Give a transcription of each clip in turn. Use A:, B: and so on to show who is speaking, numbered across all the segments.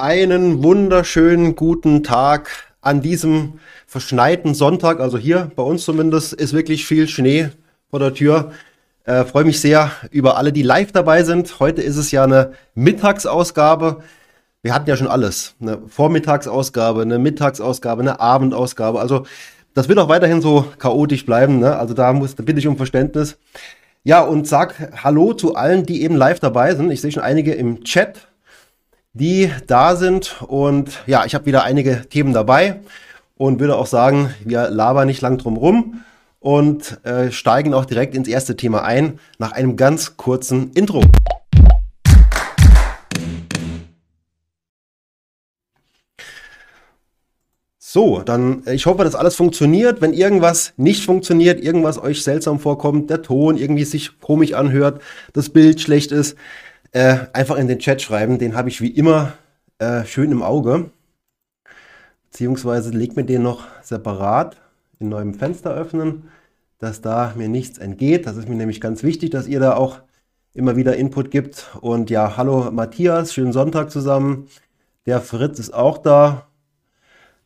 A: Einen wunderschönen guten Tag an diesem verschneiten Sonntag. Also hier bei uns zumindest ist wirklich viel Schnee vor der Tür. Äh, Freue mich sehr über alle, die live dabei sind. Heute ist es ja eine Mittagsausgabe. Wir hatten ja schon alles. Eine Vormittagsausgabe, eine Mittagsausgabe, eine Abendausgabe. Also das wird auch weiterhin so chaotisch bleiben. Ne? Also da, muss, da bitte ich um Verständnis. Ja, und sag Hallo zu allen, die eben live dabei sind. Ich sehe schon einige im Chat, die da sind. Und ja, ich habe wieder einige Themen dabei und würde auch sagen, wir labern nicht lang drum rum und äh, steigen auch direkt ins erste Thema ein nach einem ganz kurzen Intro. So, dann äh, ich hoffe, dass alles funktioniert. Wenn irgendwas nicht funktioniert, irgendwas euch seltsam vorkommt, der Ton irgendwie sich komisch anhört, das Bild schlecht ist, äh, einfach in den Chat schreiben. Den habe ich wie immer äh, schön im Auge. Beziehungsweise legt mir den noch separat in neuem Fenster öffnen, dass da mir nichts entgeht. Das ist mir nämlich ganz wichtig, dass ihr da auch immer wieder Input gibt. Und ja, hallo Matthias, schönen Sonntag zusammen. Der Fritz ist auch da.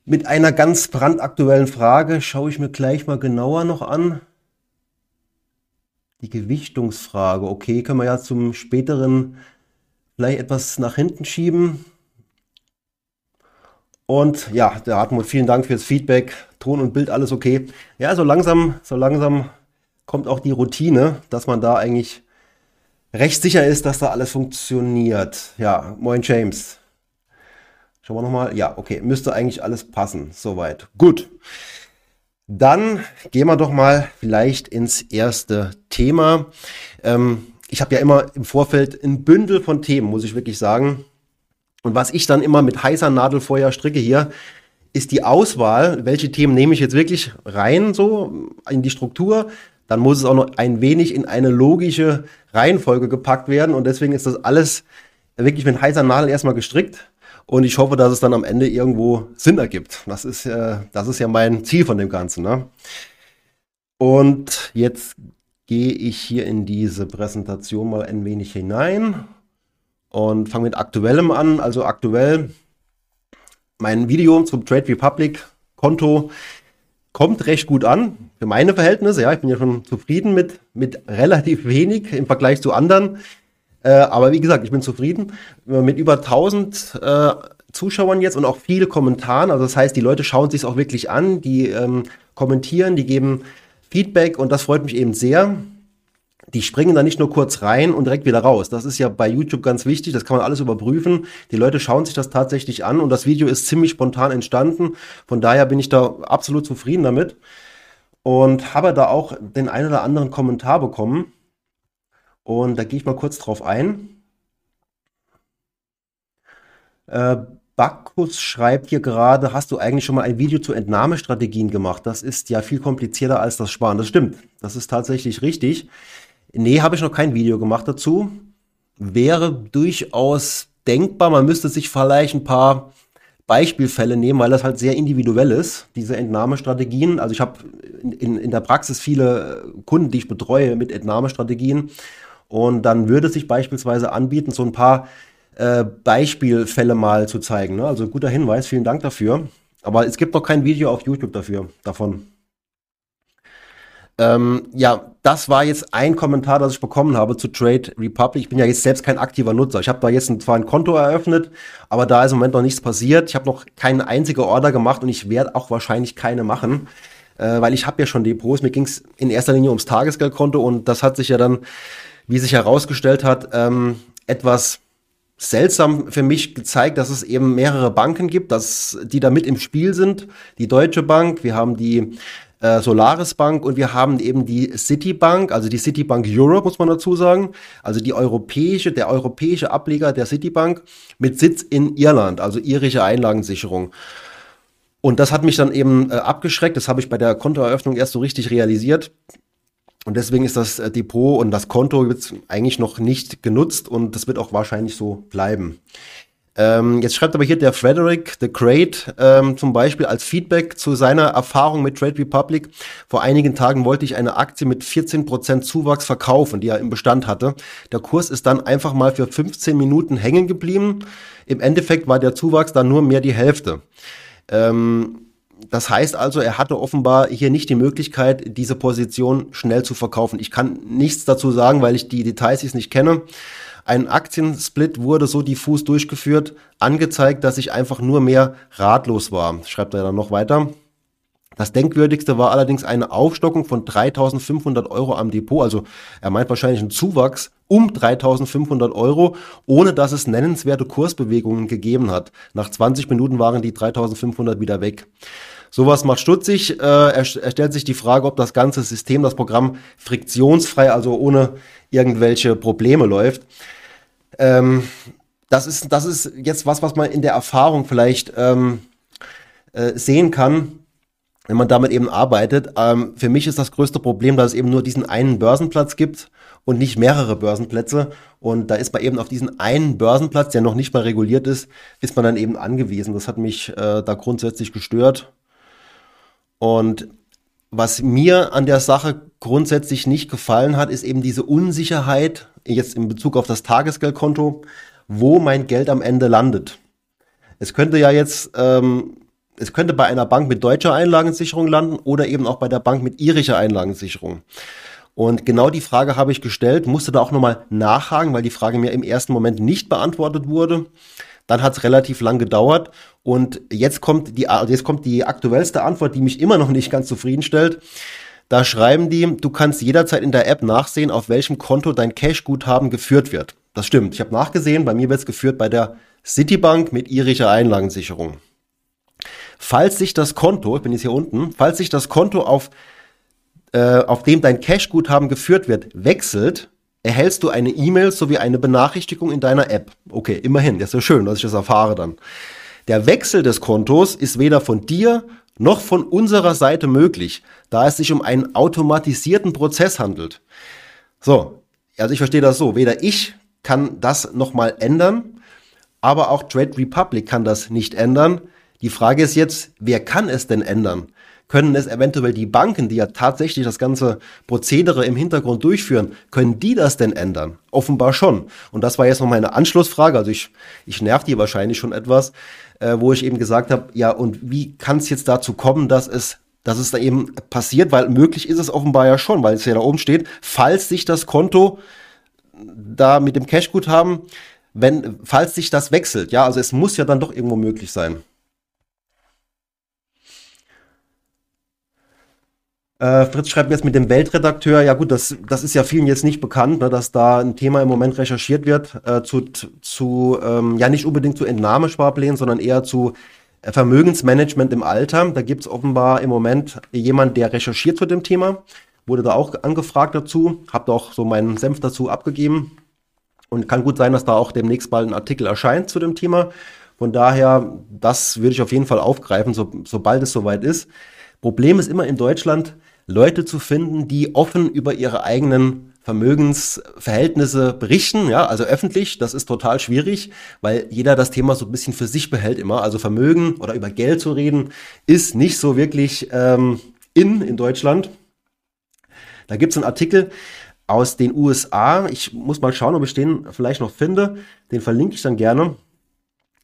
A: Mit einer ganz brandaktuellen Frage schaue ich mir gleich mal genauer noch an. Die Gewichtungsfrage. Okay, können wir ja zum späteren vielleicht etwas nach hinten schieben. Und ja, der Hartmut, vielen Dank fürs Feedback. Ton und Bild, alles okay. Ja, so langsam, so langsam kommt auch die Routine, dass man da eigentlich recht sicher ist, dass da alles funktioniert. Ja, moin James. Schauen wir nochmal. Ja, okay, müsste eigentlich alles passen. Soweit. Gut. Dann gehen wir doch mal vielleicht ins erste Thema. Ähm, ich habe ja immer im Vorfeld ein Bündel von Themen, muss ich wirklich sagen. Und was ich dann immer mit heißer Nadelfeuer stricke hier, ist die Auswahl, welche Themen nehme ich jetzt wirklich rein, so in die Struktur. Dann muss es auch noch ein wenig in eine logische Reihenfolge gepackt werden. Und deswegen ist das alles wirklich mit heißer Nadel erstmal gestrickt. Und ich hoffe, dass es dann am Ende irgendwo Sinn ergibt. Das ist, äh, das ist ja mein Ziel von dem Ganzen. Ne? Und jetzt gehe ich hier in diese Präsentation mal ein wenig hinein und fange mit aktuellem an. Also aktuell mein Video zum Trade Republic Konto kommt recht gut an für meine Verhältnisse. Ja, ich bin ja schon zufrieden mit, mit relativ wenig im Vergleich zu anderen. Äh, aber wie gesagt, ich bin zufrieden äh, mit über 1000 äh, Zuschauern jetzt und auch viele Kommentaren. Also das heißt, die Leute schauen sich auch wirklich an, die ähm, kommentieren, die geben Feedback und das freut mich eben sehr. Die springen da nicht nur kurz rein und direkt wieder raus. Das ist ja bei YouTube ganz wichtig, das kann man alles überprüfen. Die Leute schauen sich das tatsächlich an und das Video ist ziemlich spontan entstanden. Von daher bin ich da absolut zufrieden damit und habe da auch den einen oder anderen Kommentar bekommen. Und da gehe ich mal kurz drauf ein. Äh, Bacchus schreibt hier gerade, hast du eigentlich schon mal ein Video zu Entnahmestrategien gemacht? Das ist ja viel komplizierter als das Sparen. Das stimmt. Das ist tatsächlich richtig. Nee, habe ich noch kein Video gemacht dazu. Wäre durchaus denkbar. Man müsste sich vielleicht ein paar Beispielfälle nehmen, weil das halt sehr individuell ist, diese Entnahmestrategien. Also ich habe in, in, in der Praxis viele Kunden, die ich betreue mit Entnahmestrategien. Und dann würde sich beispielsweise anbieten, so ein paar äh, Beispielfälle mal zu zeigen. Ne? Also guter Hinweis, vielen Dank dafür. Aber es gibt noch kein Video auf YouTube dafür, davon. Ähm, ja, das war jetzt ein Kommentar, das ich bekommen habe zu Trade Republic. Ich bin ja jetzt selbst kein aktiver Nutzer. Ich habe da jetzt zwar ein Konto eröffnet, aber da ist im Moment noch nichts passiert. Ich habe noch keine einzige Order gemacht und ich werde auch wahrscheinlich keine machen, äh, weil ich habe ja schon Depots. Mir ging es in erster Linie ums Tagesgeldkonto und das hat sich ja dann wie sich herausgestellt hat, ähm, etwas seltsam für mich gezeigt, dass es eben mehrere Banken gibt, dass die da mit im Spiel sind. Die Deutsche Bank, wir haben die äh, Solaris Bank und wir haben eben die Citibank, also die Citibank Europe, muss man dazu sagen. Also die europäische, der europäische Ableger der Citibank mit Sitz in Irland, also irische Einlagensicherung. Und das hat mich dann eben äh, abgeschreckt. Das habe ich bei der Kontoeröffnung erst so richtig realisiert. Und deswegen ist das äh, Depot und das Konto jetzt eigentlich noch nicht genutzt und das wird auch wahrscheinlich so bleiben. Ähm, jetzt schreibt aber hier der Frederick the Great ähm, zum Beispiel als Feedback zu seiner Erfahrung mit Trade Republic. Vor einigen Tagen wollte ich eine Aktie mit 14% Zuwachs verkaufen, die er im Bestand hatte. Der Kurs ist dann einfach mal für 15 Minuten hängen geblieben. Im Endeffekt war der Zuwachs dann nur mehr die Hälfte. Ähm, das heißt also, er hatte offenbar hier nicht die Möglichkeit, diese Position schnell zu verkaufen. Ich kann nichts dazu sagen, weil ich die Details jetzt nicht kenne. Ein Aktiensplit wurde so diffus durchgeführt, angezeigt, dass ich einfach nur mehr ratlos war. Schreibt er dann noch weiter. Das Denkwürdigste war allerdings eine Aufstockung von 3500 Euro am Depot. Also er meint wahrscheinlich einen Zuwachs um 3500 Euro, ohne dass es nennenswerte Kursbewegungen gegeben hat. Nach 20 Minuten waren die 3500 wieder weg. Sowas macht stutzig. Äh, er, er stellt sich die Frage, ob das ganze System, das Programm friktionsfrei, also ohne irgendwelche Probleme läuft. Ähm, das, ist, das ist jetzt was, was man in der Erfahrung vielleicht ähm, äh, sehen kann, wenn man damit eben arbeitet. Ähm, für mich ist das größte Problem, dass es eben nur diesen einen Börsenplatz gibt und nicht mehrere Börsenplätze. Und da ist man eben auf diesen einen Börsenplatz, der noch nicht mal reguliert ist, ist man dann eben angewiesen. Das hat mich äh, da grundsätzlich gestört. Und was mir an der Sache grundsätzlich nicht gefallen hat, ist eben diese Unsicherheit, jetzt in Bezug auf das Tagesgeldkonto, wo mein Geld am Ende landet. Es könnte ja jetzt, ähm, es könnte bei einer Bank mit deutscher Einlagensicherung landen oder eben auch bei der Bank mit irischer Einlagensicherung. Und genau die Frage habe ich gestellt, musste da auch nochmal nachhaken, weil die Frage mir im ersten Moment nicht beantwortet wurde. Dann hat es relativ lang gedauert und jetzt kommt die, jetzt kommt die aktuellste Antwort, die mich immer noch nicht ganz zufriedenstellt. Da schreiben die, du kannst jederzeit in der App nachsehen, auf welchem Konto dein Cash-Guthaben geführt wird. Das stimmt. Ich habe nachgesehen, bei mir wird es geführt bei der Citibank mit irischer Einlagensicherung. Falls sich das Konto, ich bin jetzt hier unten, falls sich das Konto auf, äh, auf dem dein Cash-Guthaben geführt wird, wechselt, erhältst du eine E-Mail sowie eine Benachrichtigung in deiner App. Okay, immerhin, das ist ja schön, dass ich das erfahre dann. Der Wechsel des Kontos ist weder von dir noch von unserer Seite möglich, da es sich um einen automatisierten Prozess handelt. So, also ich verstehe das so, weder ich kann das nochmal ändern, aber auch Trade Republic kann das nicht ändern. Die Frage ist jetzt, wer kann es denn ändern? Können es eventuell die Banken, die ja tatsächlich das ganze Prozedere im Hintergrund durchführen, können die das denn ändern? Offenbar schon. Und das war jetzt noch meine Anschlussfrage. Also ich, ich nerv die wahrscheinlich schon etwas, äh, wo ich eben gesagt habe, ja, und wie kann es jetzt dazu kommen, dass es dass es da eben passiert, weil möglich ist es offenbar ja schon, weil es ja da oben steht, falls sich das Konto da mit dem Cashguthaben, wenn, falls sich das wechselt, ja, also es muss ja dann doch irgendwo möglich sein. Äh, Fritz schreibt jetzt mit dem Weltredakteur, ja gut, das, das ist ja vielen jetzt nicht bekannt, ne, dass da ein Thema im Moment recherchiert wird, äh, zu, zu ähm, ja nicht unbedingt zu Entnahmesparplänen, sondern eher zu äh, Vermögensmanagement im Alter. Da gibt es offenbar im Moment jemand, der recherchiert zu dem Thema. Wurde da auch angefragt dazu, habe auch so meinen Senf dazu abgegeben. Und kann gut sein, dass da auch demnächst bald ein Artikel erscheint zu dem Thema. Von daher, das würde ich auf jeden Fall aufgreifen, so, sobald es soweit ist. Problem ist immer in Deutschland, Leute zu finden, die offen über ihre eigenen Vermögensverhältnisse berichten, ja, also öffentlich, das ist total schwierig, weil jeder das Thema so ein bisschen für sich behält immer. Also Vermögen oder über Geld zu reden, ist nicht so wirklich ähm, in in Deutschland. Da gibt es einen Artikel aus den USA. Ich muss mal schauen, ob ich den vielleicht noch finde. Den verlinke ich dann gerne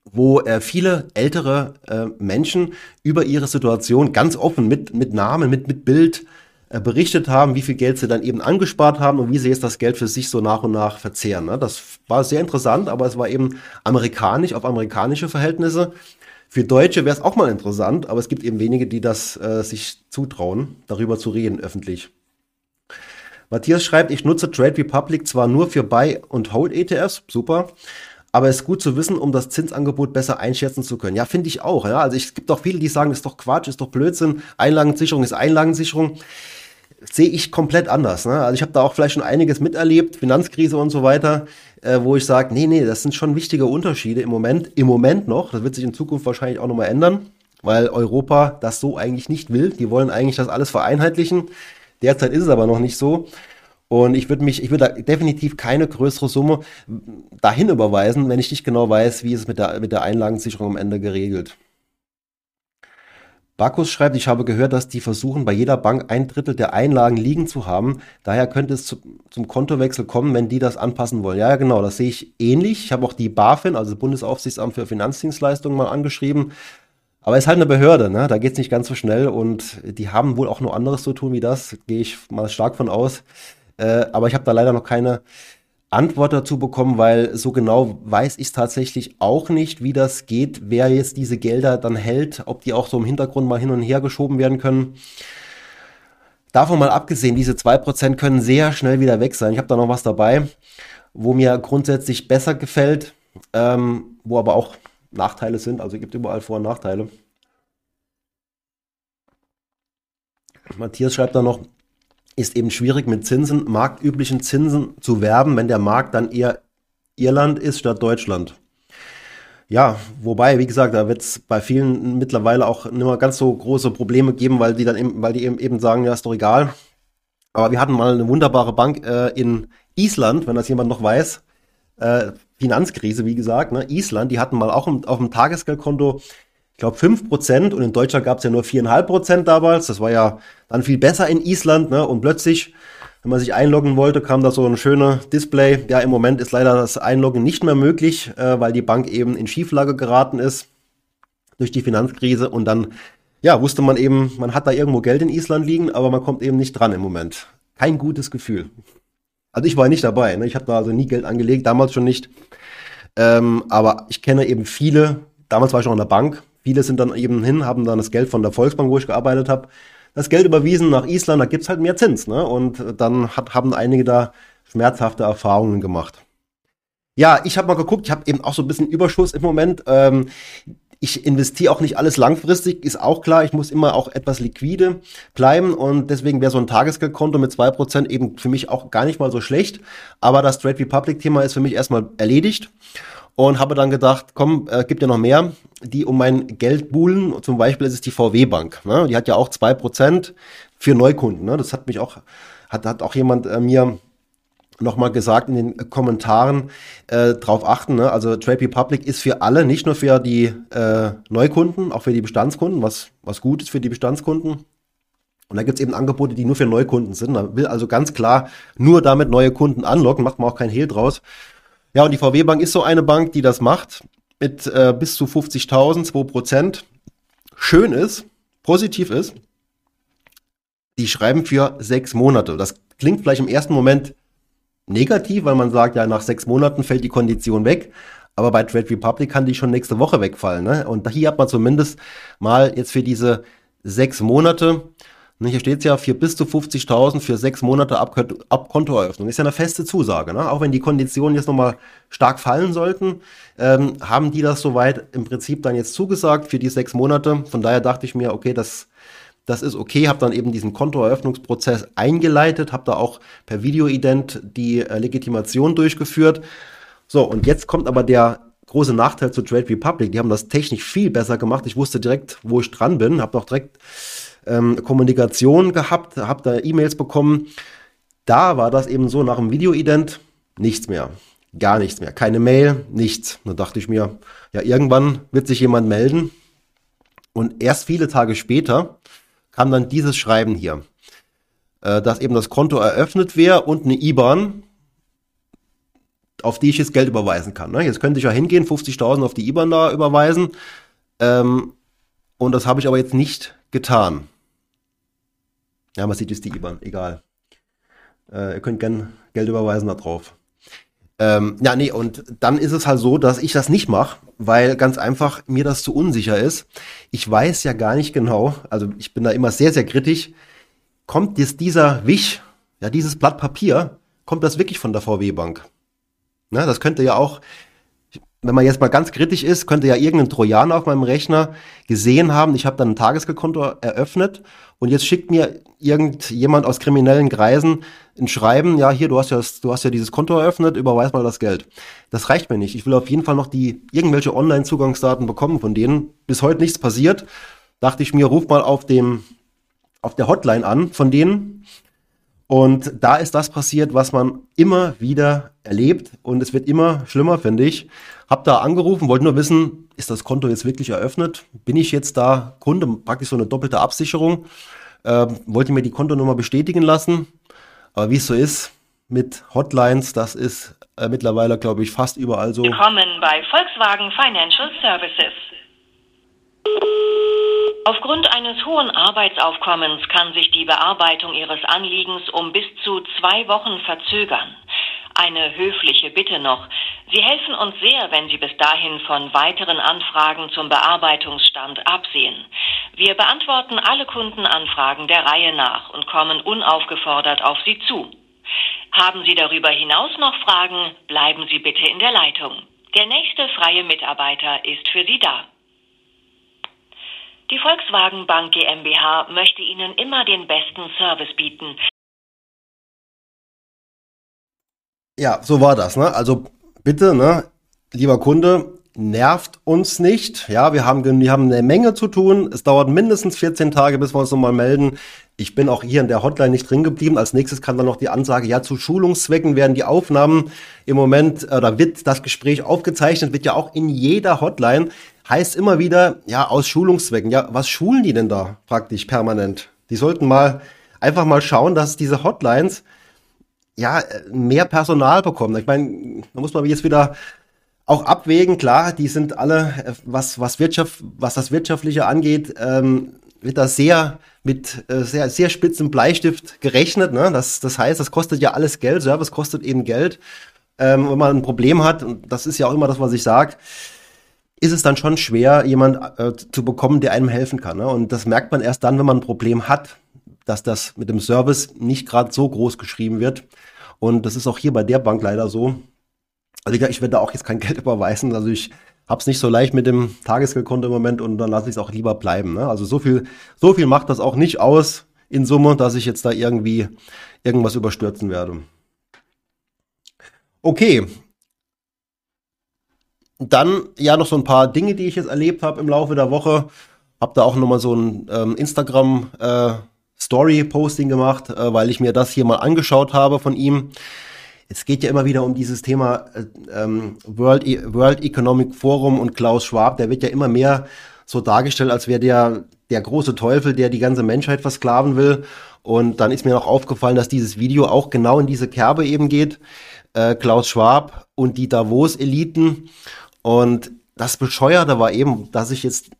A: wo äh, viele ältere äh, Menschen über ihre Situation ganz offen mit, mit Namen, mit, mit Bild äh, berichtet haben, wie viel Geld sie dann eben angespart haben und wie sie jetzt das Geld für sich so nach und nach verzehren. Ne? Das war sehr interessant, aber es war eben amerikanisch, auf amerikanische Verhältnisse. Für Deutsche wäre es auch mal interessant, aber es gibt eben wenige, die das äh, sich zutrauen, darüber zu reden öffentlich. Matthias schreibt, ich nutze Trade Republic zwar nur für Buy- und Hold-ETFs, super, aber es ist gut zu wissen, um das Zinsangebot besser einschätzen zu können. Ja, finde ich auch. Ja, also es gibt auch viele, die sagen, ist doch Quatsch, ist doch Blödsinn. Einlagensicherung ist Einlagensicherung. Sehe ich komplett anders. Ne? Also ich habe da auch vielleicht schon einiges miterlebt, Finanzkrise und so weiter, äh, wo ich sage, nee, nee, das sind schon wichtige Unterschiede im Moment, im Moment noch. Das wird sich in Zukunft wahrscheinlich auch nochmal ändern, weil Europa das so eigentlich nicht will. Die wollen eigentlich das alles vereinheitlichen. Derzeit ist es aber noch nicht so. Und ich würde mich, ich würde definitiv keine größere Summe dahin überweisen, wenn ich nicht genau weiß, wie es mit der, mit der Einlagensicherung am Ende geregelt. Bacchus schreibt, ich habe gehört, dass die versuchen, bei jeder Bank ein Drittel der Einlagen liegen zu haben. Daher könnte es zu, zum Kontowechsel kommen, wenn die das anpassen wollen. Ja, genau, das sehe ich ähnlich. Ich habe auch die BaFin, also Bundesaufsichtsamt für Finanzdienstleistungen, mal angeschrieben. Aber es ist halt eine Behörde, ne? da geht es nicht ganz so schnell und die haben wohl auch nur anderes zu tun wie das, gehe ich mal stark von aus. Äh, aber ich habe da leider noch keine Antwort dazu bekommen, weil so genau weiß ich tatsächlich auch nicht, wie das geht, wer jetzt diese Gelder dann hält, ob die auch so im Hintergrund mal hin und her geschoben werden können. Davon mal abgesehen, diese 2% können sehr schnell wieder weg sein. Ich habe da noch was dabei, wo mir grundsätzlich besser gefällt, ähm, wo aber auch Nachteile sind. Also es gibt überall Vor- und Nachteile. Matthias schreibt da noch, ist eben schwierig mit Zinsen, marktüblichen Zinsen zu werben, wenn der Markt dann eher Irland ist statt Deutschland. Ja, wobei, wie gesagt, da wird es bei vielen mittlerweile auch nicht mehr ganz so große Probleme geben, weil die dann eben, weil die eben, sagen, ja, ist doch egal. Aber wir hatten mal eine wunderbare Bank äh, in Island, wenn das jemand noch weiß. Äh, Finanzkrise, wie gesagt, ne? Island, die hatten mal auch auf dem Tagesgeldkonto ich glaube, 5% und in Deutschland gab es ja nur 4,5% damals. Das war ja dann viel besser in Island. Ne? Und plötzlich, wenn man sich einloggen wollte, kam da so ein schöner Display. Ja, im Moment ist leider das Einloggen nicht mehr möglich, äh, weil die Bank eben in Schieflage geraten ist durch die Finanzkrise. Und dann, ja, wusste man eben, man hat da irgendwo Geld in Island liegen, aber man kommt eben nicht dran im Moment. Kein gutes Gefühl. Also ich war nicht dabei. Ne? Ich habe da also nie Geld angelegt, damals schon nicht. Ähm, aber ich kenne eben viele, damals war ich auch in der Bank, Viele sind dann eben hin, haben dann das Geld von der Volksbank, wo ich gearbeitet habe, das Geld überwiesen nach Island, da gibt's halt mehr Zins. Ne? Und dann hat, haben einige da schmerzhafte Erfahrungen gemacht. Ja, ich habe mal geguckt, ich habe eben auch so ein bisschen Überschuss im Moment. Ähm, ich investiere auch nicht alles langfristig, ist auch klar. Ich muss immer auch etwas liquide bleiben und deswegen wäre so ein Tagesgeldkonto mit zwei Prozent eben für mich auch gar nicht mal so schlecht. Aber das Trade Republic Thema ist für mich erstmal erledigt und habe dann gedacht, komm, äh, gibt ja noch mehr, die um mein Geld buhlen. Zum Beispiel ist es die VW Bank. Ne? Die hat ja auch zwei Prozent für Neukunden. Ne? Das hat mich auch, hat, hat auch jemand äh, mir nochmal gesagt in den Kommentaren äh, drauf achten. Ne? Also Trade Republic ist für alle, nicht nur für die äh, Neukunden, auch für die Bestandskunden, was, was gut ist für die Bestandskunden. Und da gibt es eben Angebote, die nur für Neukunden sind. Man will also ganz klar nur damit neue Kunden anlocken, macht man auch kein Hehl draus. Ja, und die VW Bank ist so eine Bank, die das macht mit äh, bis zu 50.000, 2 Prozent. Schön ist, positiv ist, die schreiben für sechs Monate. Das klingt vielleicht im ersten Moment negativ, weil man sagt, ja, nach sechs Monaten fällt die Kondition weg. Aber bei Trade Republic kann die schon nächste Woche wegfallen. Ne? Und hier hat man zumindest mal jetzt für diese sechs Monate hier steht es ja, für bis zu 50.000 für sechs Monate ab, ab. Ist ja eine feste Zusage. Ne? Auch wenn die Konditionen jetzt nochmal stark fallen sollten, ähm, haben die das soweit im Prinzip dann jetzt zugesagt für die sechs Monate. Von daher dachte ich mir, okay, das, das ist okay. Habe dann eben diesen Kontoeröffnungsprozess eingeleitet, habe da auch per Videoident die äh, Legitimation durchgeführt. So, und jetzt kommt aber der große Nachteil zu Trade Republic. Die haben das technisch viel besser gemacht. Ich wusste direkt, wo ich dran bin, habe auch direkt ähm, Kommunikation gehabt, habe da E-Mails bekommen. Da war das eben so nach dem Videoident nichts mehr. Gar nichts mehr. Keine Mail, nichts. Da dachte ich mir, ja, irgendwann wird sich jemand melden. Und erst viele Tage später kam dann dieses Schreiben hier, äh, dass eben das Konto eröffnet wäre und eine IBAN, auf die ich jetzt Geld überweisen kann. Ne? Jetzt könnte ich ja hingehen, 50.000 auf die IBAN da überweisen. Ähm, und das habe ich aber jetzt nicht getan. Ja, man sieht jetzt die IBAN, egal. Äh, ihr könnt gern Geld überweisen da drauf. Ähm, ja, nee, und dann ist es halt so, dass ich das nicht mache, weil ganz einfach mir das zu unsicher ist. Ich weiß ja gar nicht genau, also ich bin da immer sehr, sehr kritisch. Kommt jetzt dieser Wisch, ja, dieses Blatt Papier, kommt das wirklich von der VW-Bank? Na, das könnte ja auch wenn man jetzt mal ganz kritisch ist, könnte ja irgendein Trojaner auf meinem Rechner gesehen haben, ich habe dann ein Tagesgeldkonto eröffnet und jetzt schickt mir irgendjemand aus kriminellen Kreisen ein Schreiben, ja, hier, du hast ja, du hast ja dieses Konto eröffnet, überweis mal das Geld. Das reicht mir nicht. Ich will auf jeden Fall noch die irgendwelche Online-Zugangsdaten bekommen von denen. Bis heute nichts passiert. Dachte ich mir, ruf mal auf dem, auf der Hotline an von denen Und da ist das passiert, was man immer wieder erlebt und es wird immer schlimmer, finde ich. Hab da angerufen, wollte nur wissen, ist das Konto jetzt wirklich eröffnet? Bin ich jetzt da Kunde, praktisch so eine doppelte Absicherung? Ähm, wollte mir die Kontonummer bestätigen lassen. Aber wie es so ist mit Hotlines, das ist äh, mittlerweile, glaube ich, fast überall so.
B: Willkommen bei Volkswagen Financial Services. Aufgrund eines hohen Arbeitsaufkommens kann sich die Bearbeitung Ihres Anliegens um bis zu zwei Wochen verzögern. Eine höfliche Bitte noch. Sie helfen uns sehr, wenn Sie bis dahin von weiteren Anfragen zum Bearbeitungsstand absehen. Wir beantworten alle Kundenanfragen der Reihe nach und kommen unaufgefordert auf Sie zu. Haben Sie darüber hinaus noch Fragen, bleiben Sie bitte in der Leitung. Der nächste freie Mitarbeiter ist für Sie da. Die Volkswagen Bank GmbH möchte Ihnen immer den besten Service bieten.
A: Ja, so war das, ne? Also bitte, ne, lieber Kunde, nervt uns nicht. Ja, wir haben, wir haben eine Menge zu tun. Es dauert mindestens 14 Tage, bis wir uns nochmal melden. Ich bin auch hier in der Hotline nicht drin geblieben. Als nächstes kann dann noch die Ansage, ja, zu Schulungszwecken werden die Aufnahmen im Moment, oder wird das Gespräch aufgezeichnet, wird ja auch in jeder Hotline heißt immer wieder, ja, aus Schulungszwecken. Ja, was schulen die denn da praktisch permanent? Die sollten mal einfach mal schauen, dass diese Hotlines ja mehr Personal bekommen. Ich meine, da muss man jetzt wieder auch abwägen. Klar, die sind alle, was was Wirtschaft, was das wirtschaftliche angeht, ähm, wird da sehr mit äh, sehr sehr spitzem Bleistift gerechnet. Ne? Das das heißt, das kostet ja alles Geld. Service kostet eben Geld. Ähm, wenn man ein Problem hat, und das ist ja auch immer das, was ich sage ist es dann schon schwer, jemand äh, zu bekommen, der einem helfen kann. Ne? Und das merkt man erst dann, wenn man ein Problem hat, dass das mit dem Service nicht gerade so groß geschrieben wird. Und das ist auch hier bei der Bank leider so. Also ich, werde da auch jetzt kein Geld überweisen. Also ich habe es nicht so leicht mit dem Tagesgeldkonto im Moment und dann lasse ich es auch lieber bleiben. Ne? Also so viel, so viel macht das auch nicht aus in Summe, dass ich jetzt da irgendwie irgendwas überstürzen werde. Okay, dann ja noch so ein paar Dinge, die ich jetzt erlebt habe im Laufe der Woche. Hab da auch nochmal so ein ähm, Instagram äh, Story-Posting gemacht, äh, weil ich mir das hier mal angeschaut habe von ihm. Es geht ja immer wieder um dieses Thema äh, ähm, World, e World Economic Forum und Klaus Schwab. Der wird ja immer mehr so dargestellt, als wäre der der große Teufel, der die ganze Menschheit versklaven will. Und dann ist mir noch aufgefallen, dass dieses Video auch genau in diese Kerbe eben geht. Äh, Klaus Schwab und die Davos-Eliten. Und das Bescheuerte war eben, dass ich jetzt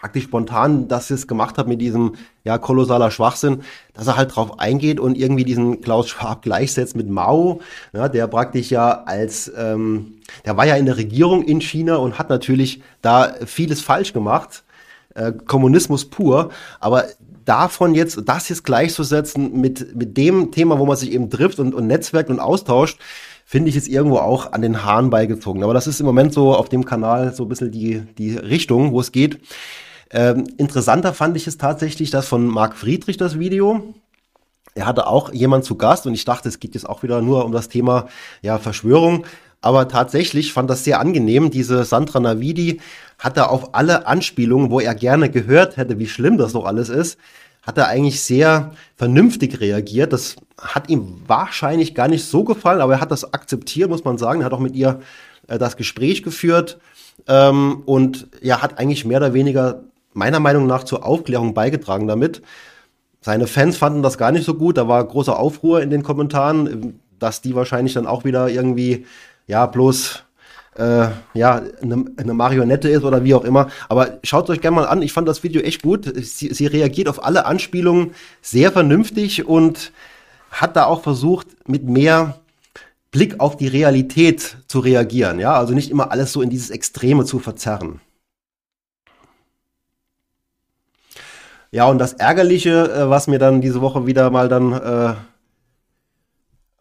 A: praktisch spontan das jetzt gemacht habe mit diesem ja kolossaler Schwachsinn, dass er halt drauf eingeht und irgendwie diesen Klaus Schwab gleichsetzt mit Mao, ja, der praktisch ja als ähm, der war ja in der Regierung in China und hat natürlich da vieles falsch gemacht, äh, Kommunismus pur, aber davon jetzt das jetzt gleichzusetzen mit mit dem Thema, wo man sich eben trifft und, und netzwerkt und austauscht, finde ich es irgendwo auch an den Haaren beigezogen. Aber das ist im Moment so auf dem Kanal so ein bisschen die, die Richtung, wo es geht. Ähm, interessanter fand ich es tatsächlich, dass von Marc Friedrich das Video. Er hatte auch jemand zu Gast und ich dachte, es geht jetzt auch wieder nur um das Thema ja, Verschwörung. Aber tatsächlich fand das sehr angenehm. Diese Sandra Navidi hatte auf alle Anspielungen, wo er gerne gehört hätte, wie schlimm das doch alles ist, hat er eigentlich sehr vernünftig reagiert. Das hat ihm wahrscheinlich gar nicht so gefallen, aber er hat das akzeptiert, muss man sagen. Er hat auch mit ihr äh, das Gespräch geführt ähm, und ja, hat eigentlich mehr oder weniger meiner Meinung nach zur Aufklärung beigetragen damit. Seine Fans fanden das gar nicht so gut. Da war großer Aufruhr in den Kommentaren, dass die wahrscheinlich dann auch wieder irgendwie, ja, bloß äh, ja, eine, eine, Marionette ist oder wie auch immer. Aber schaut euch gerne mal an. Ich fand das Video echt gut. Sie, sie reagiert auf alle Anspielungen sehr vernünftig und hat da auch versucht, mit mehr Blick auf die Realität zu reagieren. Ja, also nicht immer alles so in dieses Extreme zu verzerren. Ja, und das Ärgerliche, äh, was mir dann diese Woche wieder mal dann äh,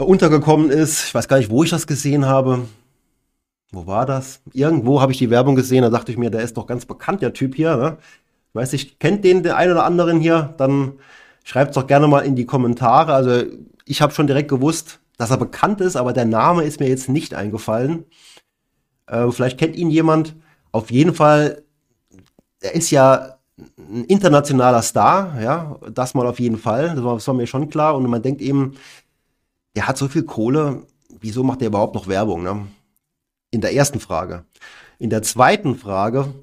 A: untergekommen ist, ich weiß gar nicht, wo ich das gesehen habe, wo war das? Irgendwo habe ich die Werbung gesehen, da dachte ich mir, der ist doch ganz bekannt, der Typ hier. Ne? Ich weiß nicht, kennt den der ein oder anderen hier? Dann schreibt es doch gerne mal in die Kommentare. Also ich habe schon direkt gewusst, dass er bekannt ist, aber der Name ist mir jetzt nicht eingefallen. Äh, vielleicht kennt ihn jemand. Auf jeden Fall, er ist ja ein internationaler Star, ja, das mal auf jeden Fall, das war, das war mir schon klar. Und man denkt eben, der hat so viel Kohle, wieso macht er überhaupt noch Werbung? Ne? In der ersten Frage. In der zweiten Frage,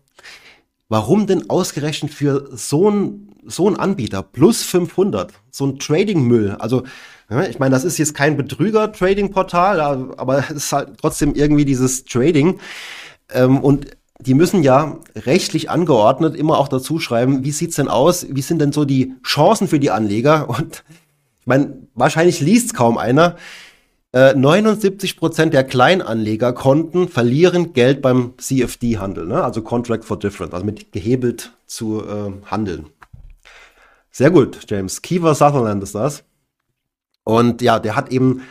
A: warum denn ausgerechnet für so ein so ein Anbieter plus 500, so ein Trading-Müll, also ich meine, das ist jetzt kein Betrüger-Trading-Portal, aber es ist halt trotzdem irgendwie dieses Trading. Ähm, und die müssen ja rechtlich angeordnet immer auch dazu schreiben, wie sieht's denn aus, wie sind denn so die Chancen für die Anleger? Und ich meine, wahrscheinlich liest kaum einer. Äh, 79 Prozent der Kleinanlegerkonten verlieren Geld beim CFD-Handel, ne? also Contract for Difference, also mit gehebelt zu äh, handeln. Sehr gut, James. Kiefer Sutherland ist das. Und ja, der hat eben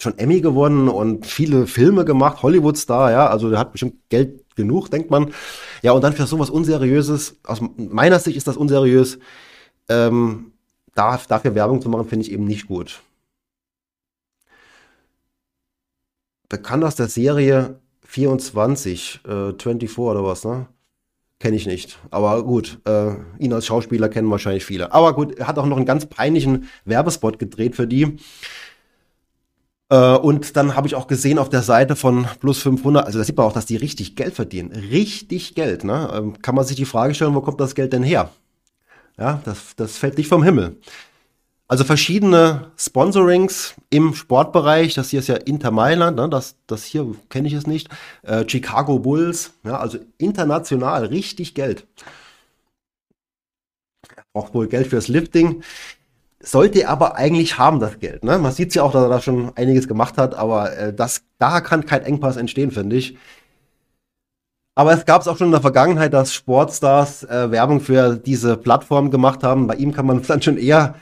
A: schon Emmy gewonnen und viele Filme gemacht, Hollywood-Star, ja, also der hat bestimmt Geld genug, denkt man. Ja, und dann für sowas Unseriöses, aus meiner Sicht ist das unseriös, ähm, dafür Werbung zu machen, finde ich eben nicht gut. Bekannt aus der Serie 24, äh, 24 oder was, ne? Kenne ich nicht. Aber gut, äh, ihn als Schauspieler kennen wahrscheinlich viele. Aber gut, er hat auch noch einen ganz peinlichen Werbespot gedreht für die. Äh, und dann habe ich auch gesehen auf der Seite von Plus 500, also da sieht man auch, dass die richtig Geld verdienen. Richtig Geld. Ne? Ähm, kann man sich die Frage stellen, wo kommt das Geld denn her? Ja, das, das fällt nicht vom Himmel. Also verschiedene Sponsorings im Sportbereich. Das hier ist ja Inter Mailand, ne? das, das hier kenne ich es nicht. Äh, Chicago Bulls, ja, also international richtig Geld. Braucht wohl Geld fürs Lifting. Sollte er aber eigentlich haben, das Geld. Ne? Man sieht ja auch, dass er da schon einiges gemacht hat, aber äh, das, da kann kein Engpass entstehen, finde ich. Aber es gab es auch schon in der Vergangenheit, dass Sportstars äh, Werbung für diese Plattform gemacht haben. Bei ihm kann man dann schon eher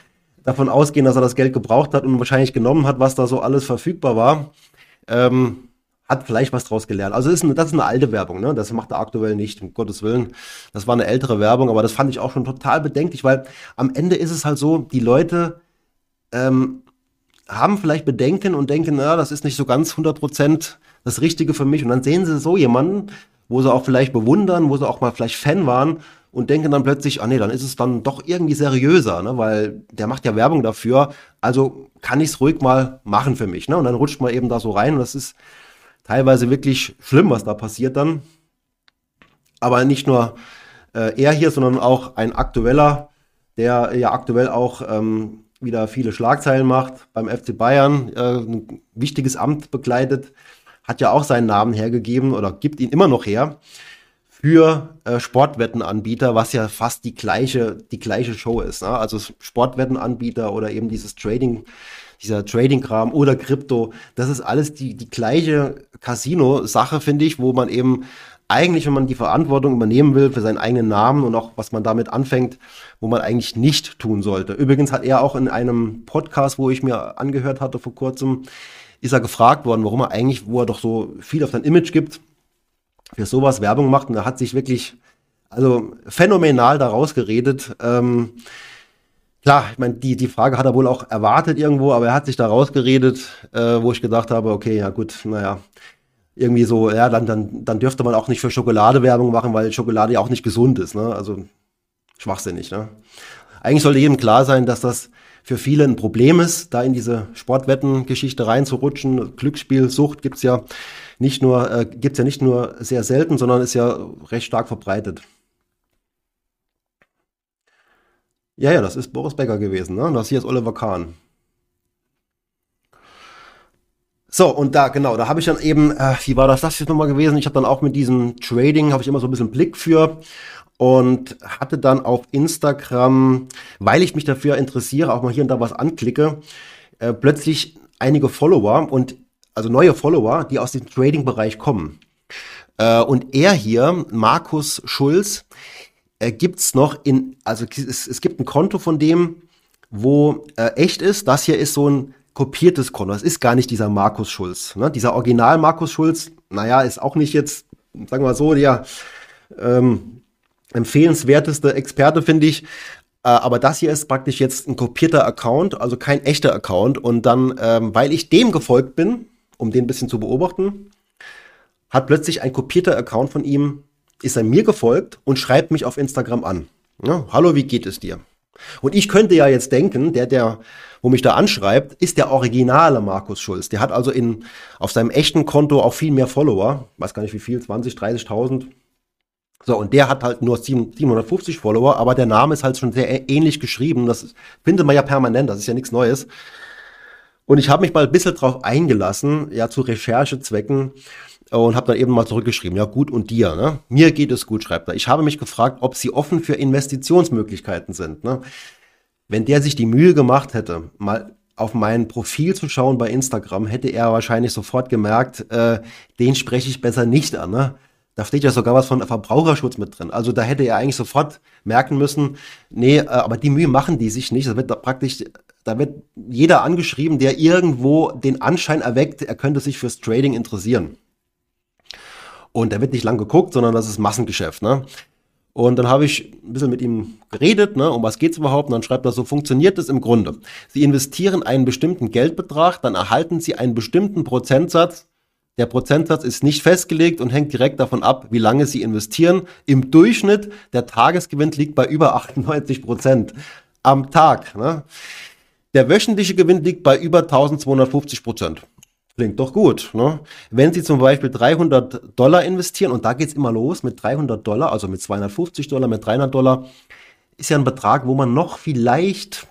A: davon ausgehen, dass er das Geld gebraucht hat und wahrscheinlich genommen hat, was da so alles verfügbar war. Ähm, hat vielleicht was draus gelernt. Also ist eine, das ist eine alte Werbung, ne? Das macht er aktuell nicht, um Gottes Willen. Das war eine ältere Werbung, aber das fand ich auch schon total bedenklich, weil am Ende ist es halt so, die Leute ähm, haben vielleicht Bedenken und denken, na, das ist nicht so ganz 100% das Richtige für mich. Und dann sehen sie so jemanden, wo sie auch vielleicht bewundern, wo sie auch mal vielleicht Fan waren und denken dann plötzlich, ah nee, dann ist es dann doch irgendwie seriöser, ne? weil der macht ja Werbung dafür, also kann ich es ruhig mal machen für mich. Ne? Und dann rutscht man eben da so rein und das ist teilweise wirklich schlimm, was da passiert dann. Aber nicht nur äh, er hier, sondern auch ein aktueller, der ja aktuell auch ähm, wieder viele Schlagzeilen macht beim FC Bayern, äh, ein wichtiges Amt begleitet, hat ja auch seinen Namen hergegeben oder gibt ihn immer noch her für äh, Sportwettenanbieter, was ja fast die gleiche, die gleiche Show ist. Ne? Also Sportwettenanbieter oder eben dieses Trading, dieser Trading-Kram oder Krypto, das ist alles die, die gleiche Casino-Sache, finde ich, wo man eben eigentlich, wenn man die Verantwortung übernehmen will für seinen eigenen Namen und auch was man damit anfängt, wo man eigentlich nicht tun sollte. Übrigens hat er auch in einem Podcast, wo ich mir angehört hatte vor kurzem, ist er gefragt worden, warum er eigentlich, wo er doch so viel auf sein Image gibt, für sowas Werbung macht und er hat sich wirklich also phänomenal daraus geredet. Ähm, klar, ich meine, die, die Frage hat er wohl auch erwartet irgendwo, aber er hat sich da rausgeredet, äh, wo ich gedacht habe, okay, ja gut, naja, irgendwie so, ja, dann, dann, dann dürfte man auch nicht für Schokolade Werbung machen, weil Schokolade ja auch nicht gesund ist, ne? Also schwachsinnig, ne? Eigentlich sollte jedem klar sein, dass das für viele ein Problem ist, da in diese Sportwetten-Geschichte reinzurutschen. Glücksspielsucht gibt's ja nicht nur, äh, gibt's ja nicht nur sehr selten, sondern ist ja recht stark verbreitet. Ja, ja, das ist Boris Becker gewesen, ne? Das hier ist Oliver Kahn. So, und da, genau, da habe ich dann eben, äh, wie war das das jetzt nochmal gewesen? Ich habe dann auch mit diesem Trading, habe ich immer so ein bisschen Blick für und hatte dann auf Instagram, weil ich mich dafür interessiere, auch mal hier und da was anklicke, äh, plötzlich einige Follower und also neue Follower, die aus dem Trading-Bereich kommen. Äh, und er hier, Markus Schulz, äh, gibt's noch in, also es, es gibt ein Konto von dem, wo äh, echt ist. Das hier ist so ein kopiertes Konto. Das ist gar nicht dieser Markus Schulz. Ne? Dieser Original Markus Schulz, naja, ist auch nicht jetzt, sagen wir mal so, der ähm, empfehlenswerteste Experte, finde ich. Äh, aber das hier ist praktisch jetzt ein kopierter Account, also kein echter Account. Und dann, ähm, weil ich dem gefolgt bin, um den ein bisschen zu beobachten, hat plötzlich ein kopierter Account von ihm, ist er mir gefolgt und schreibt mich auf Instagram an. Ja, hallo, wie geht es dir? Und ich könnte ja jetzt denken, der, der, wo mich da anschreibt, ist der originale Markus Schulz. Der hat also in, auf seinem echten Konto auch viel mehr Follower. Weiß gar nicht wie viel, 20, 30.000. So, und der hat halt nur 750 Follower, aber der Name ist halt schon sehr ähnlich geschrieben. Das findet man ja permanent, das ist ja nichts Neues. Und ich habe mich mal ein bisschen drauf eingelassen, ja, zu Recherchezwecken und habe dann eben mal zurückgeschrieben, ja gut und dir, ne? Mir geht es gut, schreibt er. Ich habe mich gefragt, ob sie offen für Investitionsmöglichkeiten sind, ne? Wenn der sich die Mühe gemacht hätte, mal auf mein Profil zu schauen bei Instagram, hätte er wahrscheinlich sofort gemerkt, äh, den spreche ich besser nicht an, ne? Da steht ja sogar was von Verbraucherschutz mit drin. Also da hätte er eigentlich sofort merken müssen, nee, äh, aber die Mühe machen die sich nicht. Das wird da praktisch, da wird jeder angeschrieben, der irgendwo den Anschein erweckt, er könnte sich fürs Trading interessieren. Und da wird nicht lang geguckt, sondern das ist Massengeschäft. Ne? Und dann habe ich ein bisschen mit ihm geredet, ne, um was geht es überhaupt? Und dann schreibt er, so funktioniert es im Grunde. Sie investieren einen bestimmten Geldbetrag, dann erhalten Sie einen bestimmten Prozentsatz. Der Prozentsatz ist nicht festgelegt und hängt direkt davon ab, wie lange Sie investieren. Im Durchschnitt, der Tagesgewinn liegt bei über 98 Prozent am Tag. Ne? Der wöchentliche Gewinn liegt bei über 1250 Prozent. Klingt doch gut. Ne? Wenn Sie zum Beispiel 300 Dollar investieren, und da geht's immer los mit 300 Dollar, also mit 250 Dollar, mit 300 Dollar, ist ja ein Betrag, wo man noch vielleicht,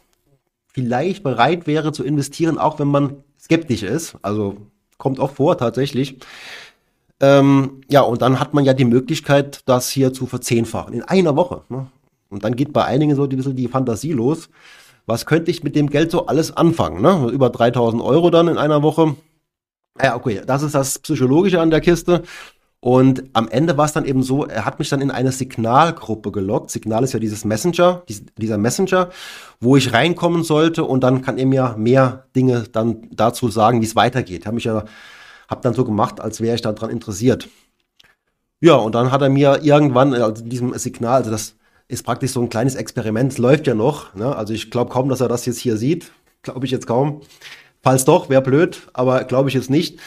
A: vielleicht bereit wäre zu investieren, auch wenn man skeptisch ist. Also kommt auch vor tatsächlich. Ähm, ja, und dann hat man ja die Möglichkeit, das hier zu verzehnfachen in einer Woche. Ne? Und dann geht bei einigen so ein bisschen die Fantasie los. Was könnte ich mit dem Geld so alles anfangen? Ne? Über 3000 Euro dann in einer Woche ja, okay, das ist das Psychologische an der Kiste. Und am Ende war es dann eben so, er hat mich dann in eine Signalgruppe gelockt. Signal ist ja dieses Messenger, dieser Messenger, wo ich reinkommen sollte und dann kann er mir mehr Dinge dann dazu sagen, wie es weitergeht. Habe mich ja, hab dann so gemacht, als wäre ich daran interessiert. Ja, und dann hat er mir irgendwann, also diesem Signal, also das ist praktisch so ein kleines Experiment, es läuft ja noch. Ne? Also ich glaube kaum, dass er das jetzt hier sieht. Glaube ich jetzt kaum. Falls doch, wäre blöd, aber glaube ich jetzt nicht.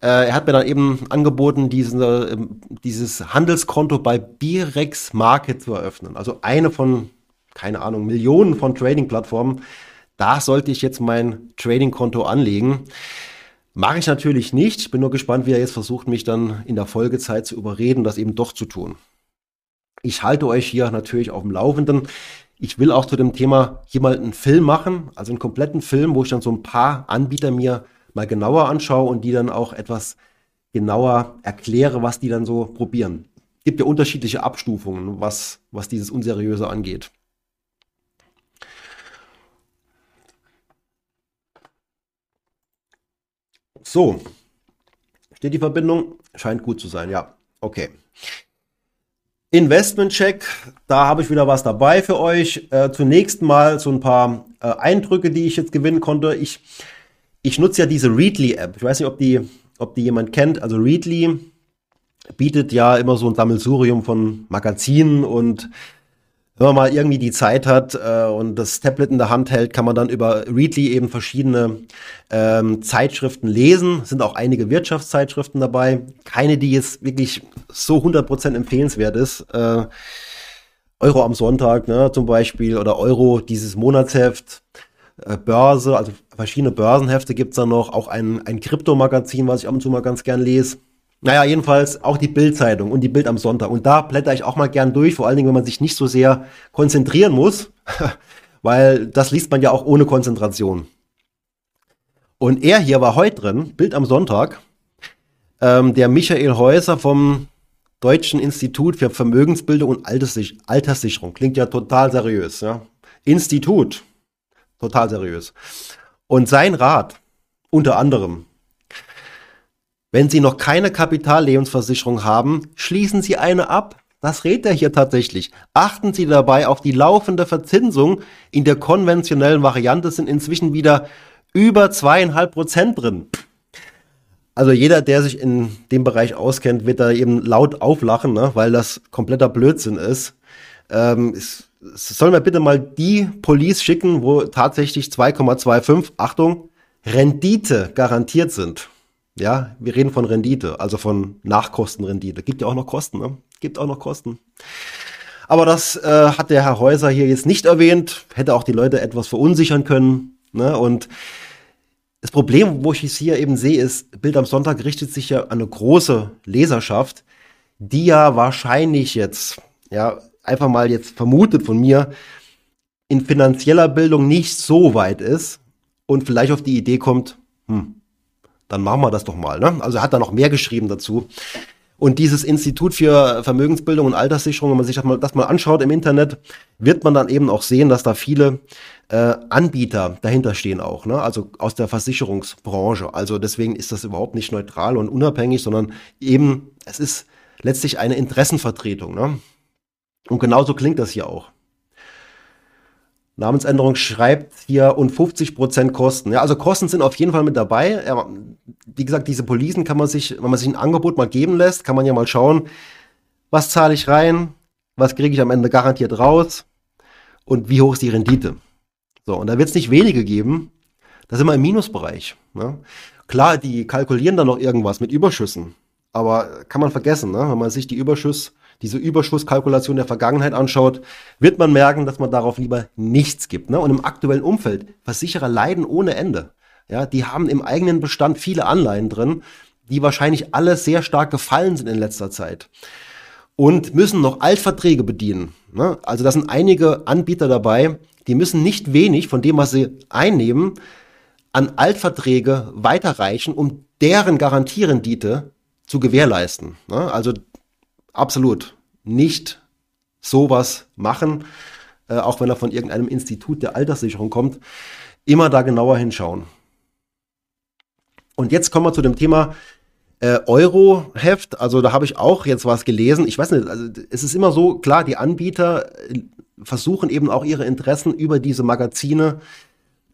A: Äh, er hat mir dann eben angeboten, diesen, äh, dieses Handelskonto bei Birex Market zu eröffnen. Also eine von, keine Ahnung, Millionen von Trading-Plattformen. Da sollte ich jetzt mein Trading-Konto anlegen. Mache ich natürlich nicht. Ich bin nur gespannt, wie er jetzt versucht, mich dann in der Folgezeit zu überreden, das eben doch zu tun. Ich halte euch hier natürlich auf dem Laufenden ich will auch zu dem Thema hier mal einen Film machen, also einen kompletten Film, wo ich dann so ein paar Anbieter mir mal genauer anschaue und die dann auch etwas genauer erkläre, was die dann so probieren. Es gibt ja unterschiedliche Abstufungen, was, was dieses Unseriöse angeht. So, steht die Verbindung? Scheint gut zu sein, ja. Okay. Investment-Check, da habe ich wieder was dabei für euch. Äh, zunächst mal so ein paar äh, Eindrücke, die ich jetzt gewinnen konnte. Ich, ich nutze ja diese Readly-App. Ich weiß nicht, ob die, ob die jemand kennt. Also Readly bietet ja immer so ein Sammelsurium von Magazinen und wenn man mal irgendwie die Zeit hat äh, und das Tablet in der Hand hält, kann man dann über Readly eben verschiedene ähm, Zeitschriften lesen. Es sind auch einige Wirtschaftszeitschriften dabei. Keine, die jetzt wirklich so 100% empfehlenswert ist. Äh, Euro am Sonntag ne, zum Beispiel oder Euro dieses Monatsheft. Äh, Börse, also verschiedene Börsenhefte gibt's da noch. Auch ein, ein Kryptomagazin, was ich ab und zu mal ganz gern lese. Naja, jedenfalls auch die Bild-Zeitung und die Bild am Sonntag. Und da blätter ich auch mal gern durch, vor allen Dingen, wenn man sich nicht so sehr konzentrieren muss, weil das liest man ja auch ohne Konzentration. Und er hier war heute drin, Bild am Sonntag, ähm, der Michael Häuser vom Deutschen Institut für Vermögensbildung und Alterssicherung. Klingt ja total seriös, ja. Institut. Total seriös. Und sein Rat, unter anderem, wenn Sie noch keine Kapitallebensversicherung haben, schließen Sie eine ab. Das rät er hier tatsächlich. Achten Sie dabei auf die laufende Verzinsung. In der konventionellen Variante sind inzwischen wieder über zweieinhalb Prozent drin. Also jeder, der sich in dem Bereich auskennt, wird da eben laut auflachen, ne? weil das kompletter Blödsinn ist. Ähm, es, es soll mir bitte mal die Police schicken, wo tatsächlich 2,25, Achtung, Rendite garantiert sind. Ja, wir reden von Rendite, also von Nachkostenrendite. Gibt ja auch noch Kosten, ne? Gibt auch noch Kosten. Aber das äh, hat der Herr Häuser hier jetzt nicht erwähnt, hätte auch die Leute etwas verunsichern können. Ne? Und das Problem, wo ich es hier eben sehe, ist, Bild am Sonntag richtet sich ja an eine große Leserschaft, die ja wahrscheinlich jetzt, ja, einfach mal jetzt vermutet von mir, in finanzieller Bildung nicht so weit ist und vielleicht auf die Idee kommt, hm, dann machen wir das doch mal. Ne? Also er hat da noch mehr geschrieben dazu. Und dieses Institut für Vermögensbildung und Alterssicherung, wenn man sich das mal, das mal anschaut im Internet, wird man dann eben auch sehen, dass da viele äh, Anbieter dahinter stehen auch, ne? also aus der Versicherungsbranche. Also deswegen ist das überhaupt nicht neutral und unabhängig, sondern eben, es ist letztlich eine Interessenvertretung. Ne? Und genauso klingt das hier auch. Namensänderung schreibt hier und 50% Kosten. Ja, also Kosten sind auf jeden Fall mit dabei. Ja, wie gesagt, diese Policen kann man sich, wenn man sich ein Angebot mal geben lässt, kann man ja mal schauen, was zahle ich rein, was kriege ich am Ende garantiert raus und wie hoch ist die Rendite. So, und da wird es nicht wenige geben. Da sind wir im Minusbereich. Ne? Klar, die kalkulieren dann noch irgendwas mit Überschüssen. Aber kann man vergessen, ne? wenn man sich die Überschuss diese Überschusskalkulation der Vergangenheit anschaut, wird man merken, dass man darauf lieber nichts gibt. Ne? Und im aktuellen Umfeld, Versicherer leiden ohne Ende. Ja, die haben im eigenen Bestand viele Anleihen drin, die wahrscheinlich alle sehr stark gefallen sind in letzter Zeit. Und müssen noch Altverträge bedienen. Ne? Also da sind einige Anbieter dabei, die müssen nicht wenig von dem, was sie einnehmen, an Altverträge weiterreichen, um deren Garantierendite zu gewährleisten. Ne? Also absolut nicht sowas machen, äh, auch wenn er von irgendeinem Institut der Alterssicherung kommt. Immer da genauer hinschauen. Und jetzt kommen wir zu dem Thema äh, Euro-Heft. Also da habe ich auch jetzt was gelesen. Ich weiß nicht, also es ist immer so, klar, die Anbieter äh, versuchen eben auch ihre Interessen über diese Magazine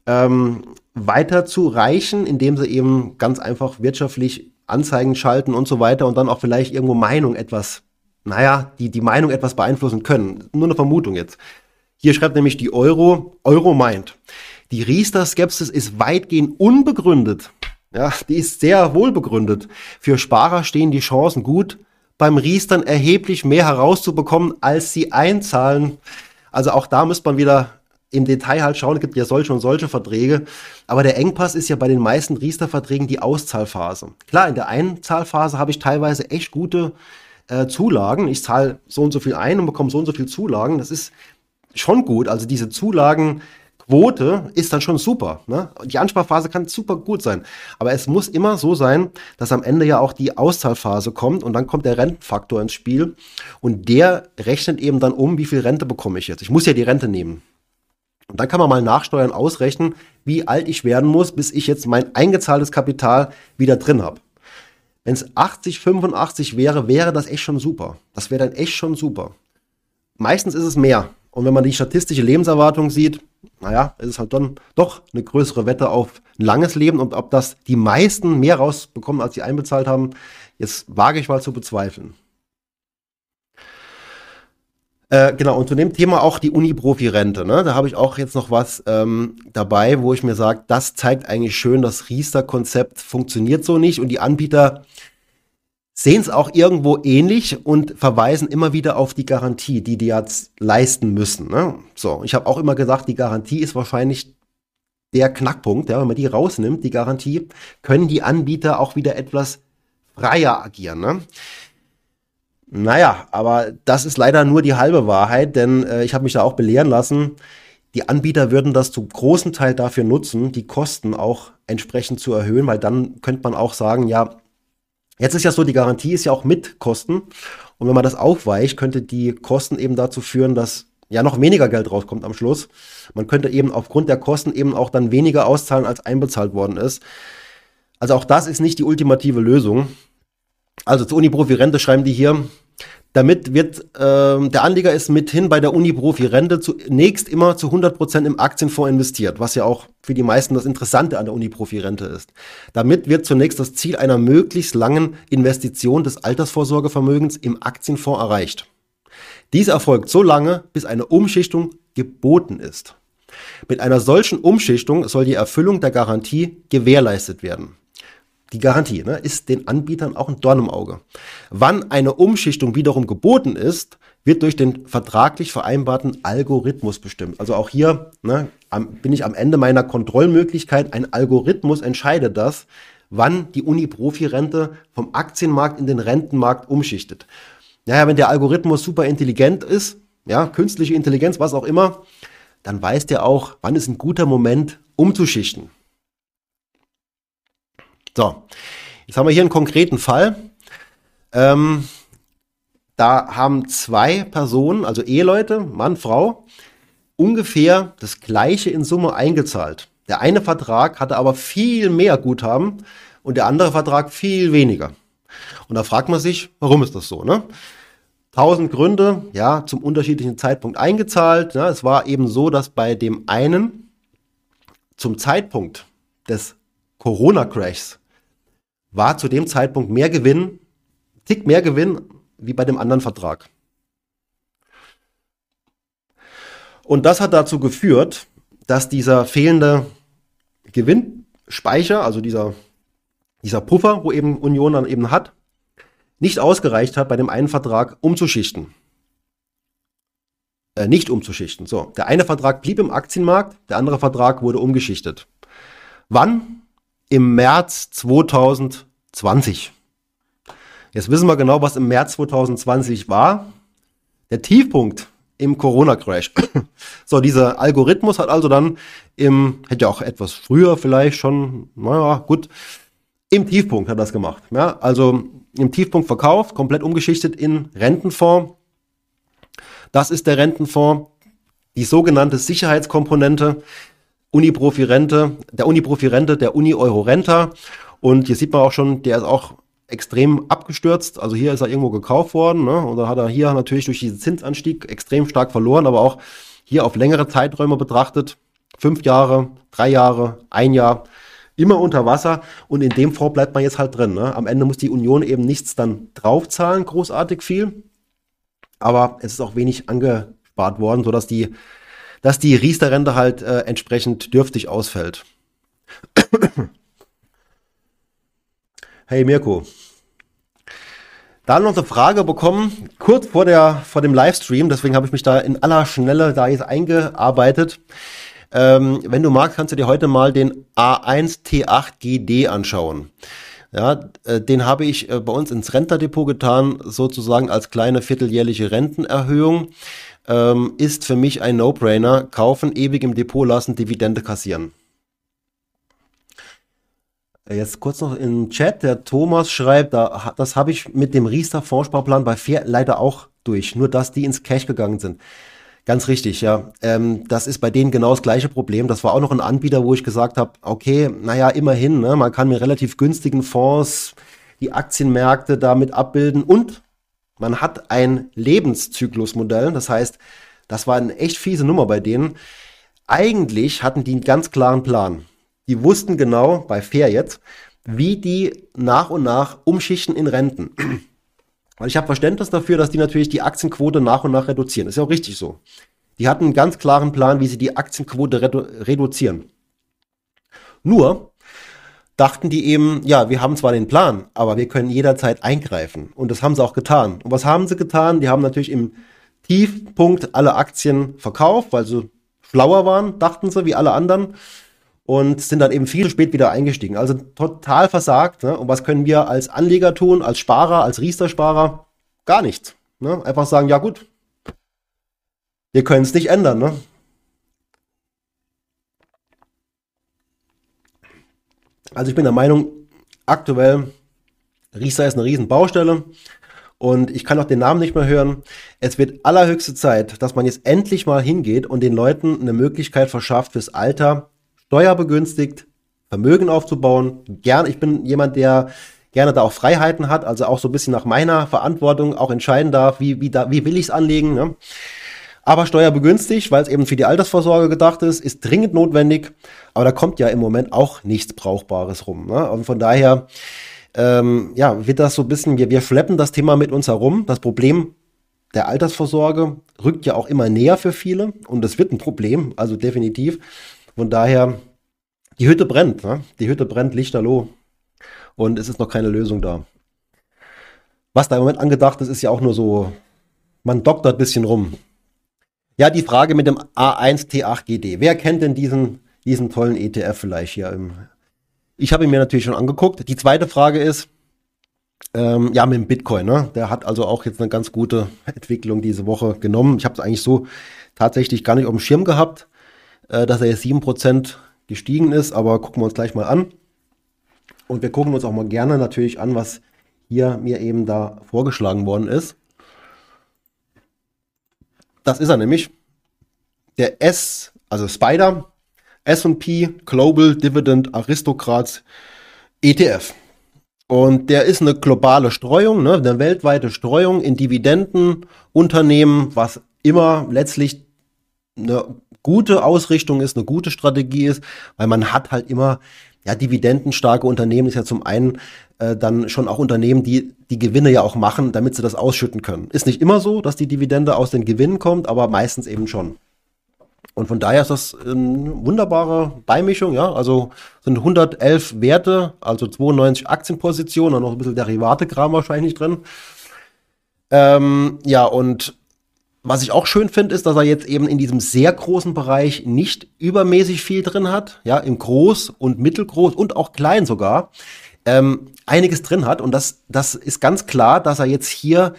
A: ähm, weiterzureichen, indem sie eben ganz einfach wirtschaftlich Anzeigen schalten und so weiter und dann auch vielleicht irgendwo Meinung etwas naja, die, die Meinung etwas beeinflussen können. Nur eine Vermutung jetzt. Hier schreibt nämlich die Euro, Euro meint, die Riester-Skepsis ist weitgehend unbegründet. Ja, die ist sehr wohl begründet. Für Sparer stehen die Chancen gut, beim Riestern erheblich mehr herauszubekommen, als sie einzahlen. Also auch da müsste man wieder im Detail halt schauen, es gibt ja solche und solche Verträge. Aber der Engpass ist ja bei den meisten Riester-Verträgen die Auszahlphase. Klar, in der Einzahlphase habe ich teilweise echt gute äh, Zulagen. Ich zahle so und so viel ein und bekomme so und so viel Zulagen. Das ist schon gut. Also diese Zulagenquote ist dann schon super. Ne? Die Ansparphase kann super gut sein. Aber es muss immer so sein, dass am Ende ja auch die Auszahlphase kommt und dann kommt der Rentenfaktor ins Spiel. Und der rechnet eben dann um, wie viel Rente bekomme ich jetzt. Ich muss ja die Rente nehmen. Und dann kann man mal nachsteuern, ausrechnen, wie alt ich werden muss, bis ich jetzt mein eingezahltes Kapital wieder drin habe. Wenn es 80, 85 wäre, wäre das echt schon super. Das wäre dann echt schon super. Meistens ist es mehr. Und wenn man die statistische Lebenserwartung sieht, naja, ist es halt dann doch eine größere Wette auf ein langes Leben. Und ob das die meisten mehr rausbekommen, als sie einbezahlt haben, jetzt wage ich mal zu bezweifeln. Äh, genau, und zu dem Thema auch die Uni-Profi-Rente. Ne? Da habe ich auch jetzt noch was ähm, dabei, wo ich mir sage, das zeigt eigentlich schön, das Riester-Konzept funktioniert so nicht und die Anbieter sehen es auch irgendwo ähnlich und verweisen immer wieder auf die Garantie, die die jetzt leisten müssen. Ne? So, ich habe auch immer gesagt, die Garantie ist wahrscheinlich der Knackpunkt. Ja? Wenn man die rausnimmt, die Garantie, können die Anbieter auch wieder etwas freier agieren. Ne? Naja, aber das ist leider nur die halbe Wahrheit, denn äh, ich habe mich da auch belehren lassen. Die Anbieter würden das zu großen Teil dafür nutzen, die Kosten auch entsprechend zu erhöhen, weil dann könnte man auch sagen, ja, jetzt ist ja so, die Garantie ist ja auch mit Kosten. Und wenn man das aufweicht, könnte die Kosten eben dazu führen, dass ja noch weniger Geld rauskommt am Schluss. Man könnte eben aufgrund der Kosten eben auch dann weniger auszahlen, als einbezahlt worden ist. Also auch das ist nicht die ultimative Lösung. Also zur Uni-Profi-Rente schreiben die hier, damit wird äh, der Anleger ist mithin bei der Uni-Profi-Rente zunächst immer zu 100% im Aktienfonds investiert, was ja auch für die meisten das Interessante an der Uni-Profi-Rente ist. Damit wird zunächst das Ziel einer möglichst langen Investition des Altersvorsorgevermögens im Aktienfonds erreicht. Dies erfolgt so lange, bis eine Umschichtung geboten ist. Mit einer solchen Umschichtung soll die Erfüllung der Garantie gewährleistet werden. Die Garantie, ne, ist den Anbietern auch ein Dorn im Auge. Wann eine Umschichtung wiederum geboten ist, wird durch den vertraglich vereinbarten Algorithmus bestimmt. Also auch hier ne, am, bin ich am Ende meiner Kontrollmöglichkeit. Ein Algorithmus entscheidet das, wann die Uni-Profi-Rente vom Aktienmarkt in den Rentenmarkt umschichtet. Naja, wenn der Algorithmus super intelligent ist, ja, künstliche Intelligenz, was auch immer, dann weiß der auch, wann ist ein guter Moment umzuschichten. So, jetzt haben wir hier einen konkreten Fall. Ähm, da haben zwei Personen, also Eheleute, Mann, Frau, ungefähr das gleiche in Summe eingezahlt. Der eine Vertrag hatte aber viel mehr Guthaben und der andere Vertrag viel weniger. Und da fragt man sich, warum ist das so? Ne? Tausend Gründe, ja, zum unterschiedlichen Zeitpunkt eingezahlt. Ja, es war eben so, dass bei dem einen zum Zeitpunkt des Corona-Crashs war zu dem Zeitpunkt mehr Gewinn, tick mehr Gewinn wie bei dem anderen Vertrag. Und das hat dazu geführt, dass dieser fehlende Gewinnspeicher, also dieser, dieser Puffer, wo eben Union dann eben hat, nicht ausgereicht hat, bei dem einen Vertrag umzuschichten. Äh, nicht umzuschichten. So, der eine Vertrag blieb im Aktienmarkt, der andere Vertrag wurde umgeschichtet. Wann? Im März 2020. Jetzt wissen wir genau, was im März 2020 war. Der Tiefpunkt im Corona-Crash. so, dieser Algorithmus hat also dann im, hätte ja auch etwas früher vielleicht schon, naja, gut, im Tiefpunkt hat das gemacht. Ja, also im Tiefpunkt verkauft, komplett umgeschichtet in Rentenfonds. Das ist der Rentenfonds. Die sogenannte Sicherheitskomponente Uniprofi-Rente, der Uniprofi-Rente, der Uni-Euro-Renter. Und hier sieht man auch schon, der ist auch extrem abgestürzt. Also hier ist er irgendwo gekauft worden ne? und dann hat er hier natürlich durch diesen Zinsanstieg extrem stark verloren, aber auch hier auf längere Zeiträume betrachtet, fünf Jahre, drei Jahre, ein Jahr, immer unter Wasser und in dem Fonds bleibt man jetzt halt drin. Ne? Am Ende muss die Union eben nichts dann draufzahlen, großartig viel, aber es ist auch wenig angespart worden, sodass die, dass die Riester-Rente halt äh, entsprechend dürftig ausfällt. Hey Mirko. Da noch eine Frage bekommen, kurz vor, der, vor dem Livestream, deswegen habe ich mich da in aller Schnelle da jetzt eingearbeitet. Ähm, wenn du magst, kannst du dir heute mal den A1T8GD anschauen. Ja, äh, den habe ich äh, bei uns ins Renterdepot getan, sozusagen als kleine vierteljährliche Rentenerhöhung. Ähm, ist für mich ein No-Brainer. Kaufen, ewig im Depot lassen, Dividende kassieren. Jetzt kurz noch im Chat, der Thomas schreibt, da, das habe ich mit dem Riester Fondssparplan bei Fair leider auch durch, nur dass die ins Cash gegangen sind. Ganz richtig, ja. Ähm, das ist bei denen genau das gleiche Problem. Das war auch noch ein Anbieter, wo ich gesagt habe, okay, naja, immerhin, ne, man kann mit relativ günstigen Fonds die Aktienmärkte damit abbilden und man hat ein Lebenszyklusmodell. Das heißt, das war eine echt fiese Nummer bei denen. Eigentlich hatten die einen ganz klaren Plan die wussten genau, bei Fair jetzt, wie die nach und nach umschichten in Renten. Weil ich habe Verständnis dafür, dass die natürlich die Aktienquote nach und nach reduzieren. ist ja auch richtig so. Die hatten einen ganz klaren Plan, wie sie die Aktienquote redu reduzieren. Nur dachten die eben, ja, wir haben zwar den Plan, aber wir können jederzeit eingreifen. Und das haben sie auch getan. Und was haben sie getan? Die haben natürlich im Tiefpunkt alle Aktien verkauft, weil sie schlauer waren, dachten sie, wie alle anderen und sind dann eben viel zu spät wieder eingestiegen. Also total versagt. Ne? Und was können wir als Anleger tun, als Sparer, als Riester-Sparer? Gar nichts. Ne? Einfach sagen, ja gut, wir können es nicht ändern. Ne? Also ich bin der Meinung, aktuell, Riester ist eine Riesenbaustelle und ich kann auch den Namen nicht mehr hören. Es wird allerhöchste Zeit, dass man jetzt endlich mal hingeht und den Leuten eine Möglichkeit verschafft fürs Alter, steuerbegünstigt Vermögen aufzubauen. Gern, ich bin jemand, der gerne da auch Freiheiten hat, also auch so ein bisschen nach meiner Verantwortung auch entscheiden darf, wie, wie, da, wie will ich es anlegen. Ne? Aber steuerbegünstigt, weil es eben für die Altersvorsorge gedacht ist, ist dringend notwendig. Aber da kommt ja im Moment auch nichts Brauchbares rum. Ne? Und von daher, ähm, ja, wird das so ein bisschen, wir, wir schleppen das Thema mit uns herum. Das Problem der Altersvorsorge rückt ja auch immer näher für viele und es wird ein Problem, also definitiv. Von daher, die Hütte brennt, ne? Die Hütte brennt lichterloh. und es ist noch keine Lösung da. Was da im Moment angedacht ist, ist ja auch nur so, man doktert ein bisschen rum. Ja, die Frage mit dem A1T8GD. Wer kennt denn diesen, diesen tollen ETF vielleicht hier? Im ich habe ihn mir natürlich schon angeguckt. Die zweite Frage ist, ähm, ja, mit dem Bitcoin, ne? Der hat also auch jetzt eine ganz gute Entwicklung diese Woche genommen. Ich habe es eigentlich so tatsächlich gar nicht auf dem Schirm gehabt, äh, dass er jetzt 7% gestiegen ist, aber gucken wir uns gleich mal an. Und wir gucken uns auch mal gerne natürlich an, was hier mir eben da vorgeschlagen worden ist. Das ist er nämlich. Der S, also Spider, SP Global Dividend Aristocrats ETF. Und der ist eine globale Streuung, ne, eine weltweite Streuung in Dividendenunternehmen, was immer letztlich eine gute Ausrichtung ist, eine gute Strategie ist, weil man hat halt immer ja, dividendenstarke Unternehmen ist ja zum einen äh, dann schon auch Unternehmen, die die Gewinne ja auch machen, damit sie das ausschütten können. Ist nicht immer so, dass die Dividende aus den Gewinnen kommt, aber meistens eben schon. Und von daher ist das eine wunderbare Beimischung, ja. Also sind 111 Werte, also 92 Aktienpositionen und noch ein bisschen Derivate-Kram wahrscheinlich drin. Ähm, ja, und was ich auch schön finde, ist, dass er jetzt eben in diesem sehr großen Bereich nicht übermäßig viel drin hat, ja, im Groß- und Mittelgroß und auch klein sogar, ähm, einiges drin hat. Und das, das ist ganz klar, dass er jetzt hier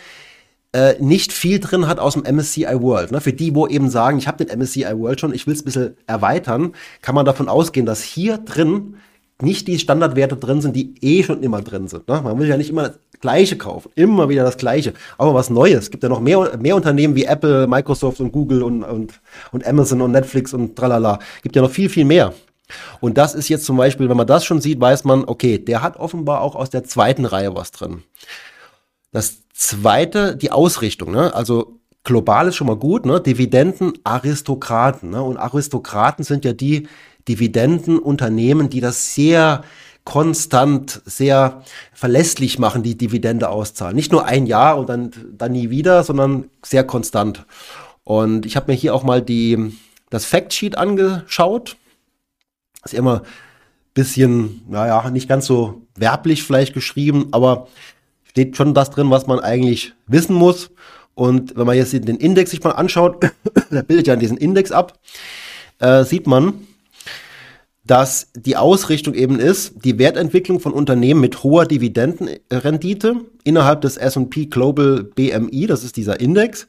A: äh, nicht viel drin hat aus dem MSCI World. Ne? Für die, wo eben sagen, ich habe den MSCI World schon, ich will es ein bisschen erweitern, kann man davon ausgehen, dass hier drin nicht die Standardwerte drin sind, die eh schon immer drin sind. Ne? Man will ja nicht immer das Gleiche kaufen, immer wieder das Gleiche, aber was Neues. Es gibt ja noch mehr, mehr Unternehmen wie Apple, Microsoft und Google und, und, und Amazon und Netflix und tralala. Gibt ja noch viel, viel mehr. Und das ist jetzt zum Beispiel, wenn man das schon sieht, weiß man, okay, der hat offenbar auch aus der zweiten Reihe was drin. Das zweite, die Ausrichtung, ne? Also global ist schon mal gut, ne? Dividenden, Aristokraten, ne? Und Aristokraten sind ja die, Dividendenunternehmen, die das sehr konstant, sehr verlässlich machen, die Dividende auszahlen. Nicht nur ein Jahr und dann, dann nie wieder, sondern sehr konstant. Und ich habe mir hier auch mal die, das Factsheet angeschaut. Ist immer bisschen, naja, nicht ganz so werblich vielleicht geschrieben, aber steht schon das drin, was man eigentlich wissen muss. Und wenn man jetzt den Index sich mal anschaut, der bildet ja diesen Index ab, äh, sieht man, dass die Ausrichtung eben ist, die Wertentwicklung von Unternehmen mit hoher Dividendenrendite innerhalb des S&P Global BMI, das ist dieser Index,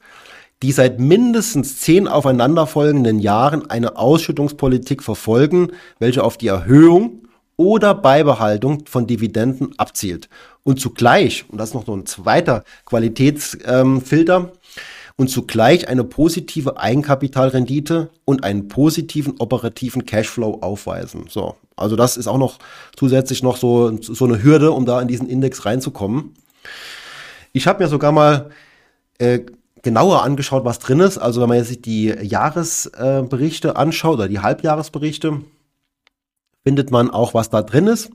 A: die seit mindestens zehn aufeinanderfolgenden Jahren eine Ausschüttungspolitik verfolgen, welche auf die Erhöhung oder Beibehaltung von Dividenden abzielt. Und zugleich, und das ist noch so ein zweiter Qualitätsfilter, ähm, und zugleich eine positive Eigenkapitalrendite und einen positiven operativen Cashflow aufweisen. So, also das ist auch noch zusätzlich noch so, so eine Hürde, um da in diesen Index reinzukommen. Ich habe mir sogar mal äh, genauer angeschaut, was drin ist. Also wenn man jetzt sich die Jahresberichte anschaut oder die Halbjahresberichte, findet man auch, was da drin ist.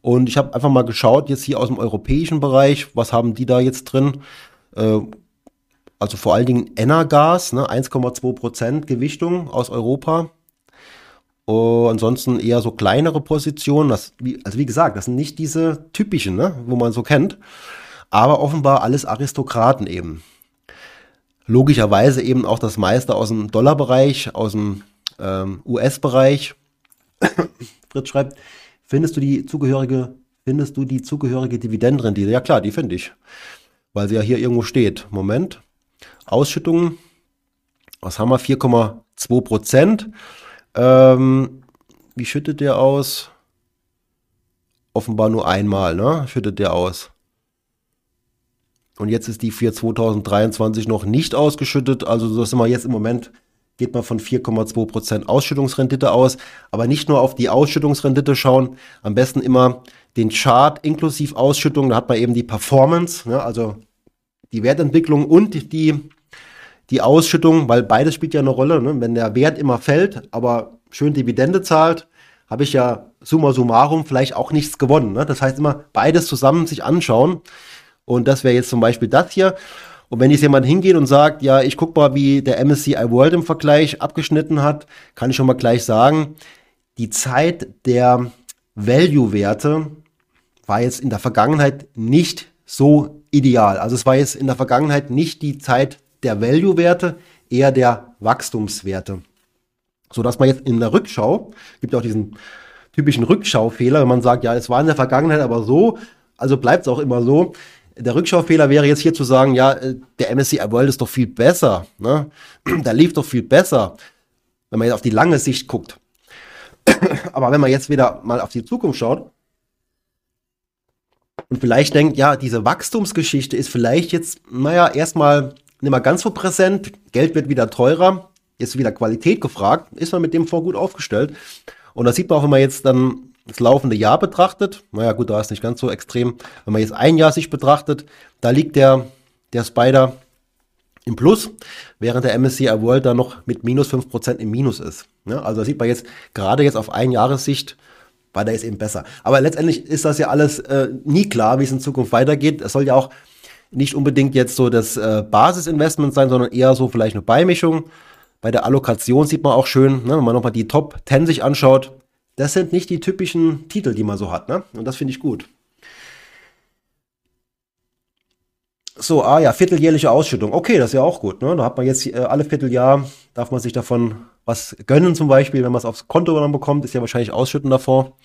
A: Und ich habe einfach mal geschaut, jetzt hier aus dem europäischen Bereich, was haben die da jetzt drin? Äh, also vor allen Dingen Energas, ne, 1,2 Prozent Gewichtung aus Europa. Uh, ansonsten eher so kleinere Positionen. Das, wie, also wie gesagt, das sind nicht diese typischen, ne, wo man so kennt. Aber offenbar alles Aristokraten eben. Logischerweise eben auch das meiste aus dem Dollarbereich, aus dem ähm, US-Bereich. Fritz schreibt, findest du die zugehörige, findest du die zugehörige Dividendenrendite? Ja klar, die finde ich. Weil sie ja hier irgendwo steht. Moment. Ausschüttungen, was haben wir? 4,2 Prozent. Ähm, wie schüttet der aus? Offenbar nur einmal, ne? Schüttet der aus. Und jetzt ist die für 2023 noch nicht ausgeschüttet. Also das sind wir jetzt im Moment, geht man von 4,2 Prozent Ausschüttungsrendite aus. Aber nicht nur auf die Ausschüttungsrendite schauen, am besten immer den Chart inklusive Ausschüttung. Da hat man eben die Performance, ne? also die Wertentwicklung und die die Ausschüttung, weil beides spielt ja eine Rolle. Ne? Wenn der Wert immer fällt, aber schön Dividende zahlt, habe ich ja summa summarum vielleicht auch nichts gewonnen. Ne? Das heißt immer beides zusammen sich anschauen. Und das wäre jetzt zum Beispiel das hier. Und wenn jetzt jemand hingeht und sagt, ja, ich gucke mal, wie der MSCI World im Vergleich abgeschnitten hat, kann ich schon mal gleich sagen, die Zeit der Value-Werte war jetzt in der Vergangenheit nicht so ideal. Also es war jetzt in der Vergangenheit nicht die Zeit der Value-Werte, eher der Wachstumswerte. So dass man jetzt in der Rückschau, gibt auch diesen typischen Rückschaufehler, wenn man sagt, ja, es war in der Vergangenheit aber so, also bleibt es auch immer so. Der Rückschaufehler wäre jetzt hier zu sagen, ja, äh, der MSCI World ist doch viel besser, ne? Da lief doch viel besser, wenn man jetzt auf die lange Sicht guckt. aber wenn man jetzt wieder mal auf die Zukunft schaut, und vielleicht denkt, ja, diese Wachstumsgeschichte ist vielleicht jetzt, naja, erstmal nicht mal ganz so präsent, Geld wird wieder teurer, ist wieder Qualität gefragt, ist man mit dem vor gut aufgestellt. Und das sieht man auch, wenn man jetzt dann das laufende Jahr betrachtet. Naja, gut, da ist nicht ganz so extrem. Wenn man jetzt ein Jahr sich betrachtet, da liegt der, der Spider im Plus, während der MSCI World da noch mit minus 5% im Minus ist. Ja, also da sieht man jetzt gerade jetzt auf ein Jahressicht, weil der ist eben besser. Aber letztendlich ist das ja alles äh, nie klar, wie es in Zukunft weitergeht. Es soll ja auch nicht unbedingt jetzt so das äh, Basisinvestment sein, sondern eher so vielleicht eine Beimischung. Bei der Allokation sieht man auch schön, ne, wenn man nochmal die Top 10 sich anschaut, das sind nicht die typischen Titel, die man so hat. Ne? Und das finde ich gut. So, ah ja, vierteljährliche Ausschüttung. Okay, das ist ja auch gut. Ne? Da hat man jetzt äh, alle Vierteljahr, darf man sich davon was gönnen zum Beispiel, wenn man es aufs Konto dann bekommt, ist ja wahrscheinlich ausschütten davor.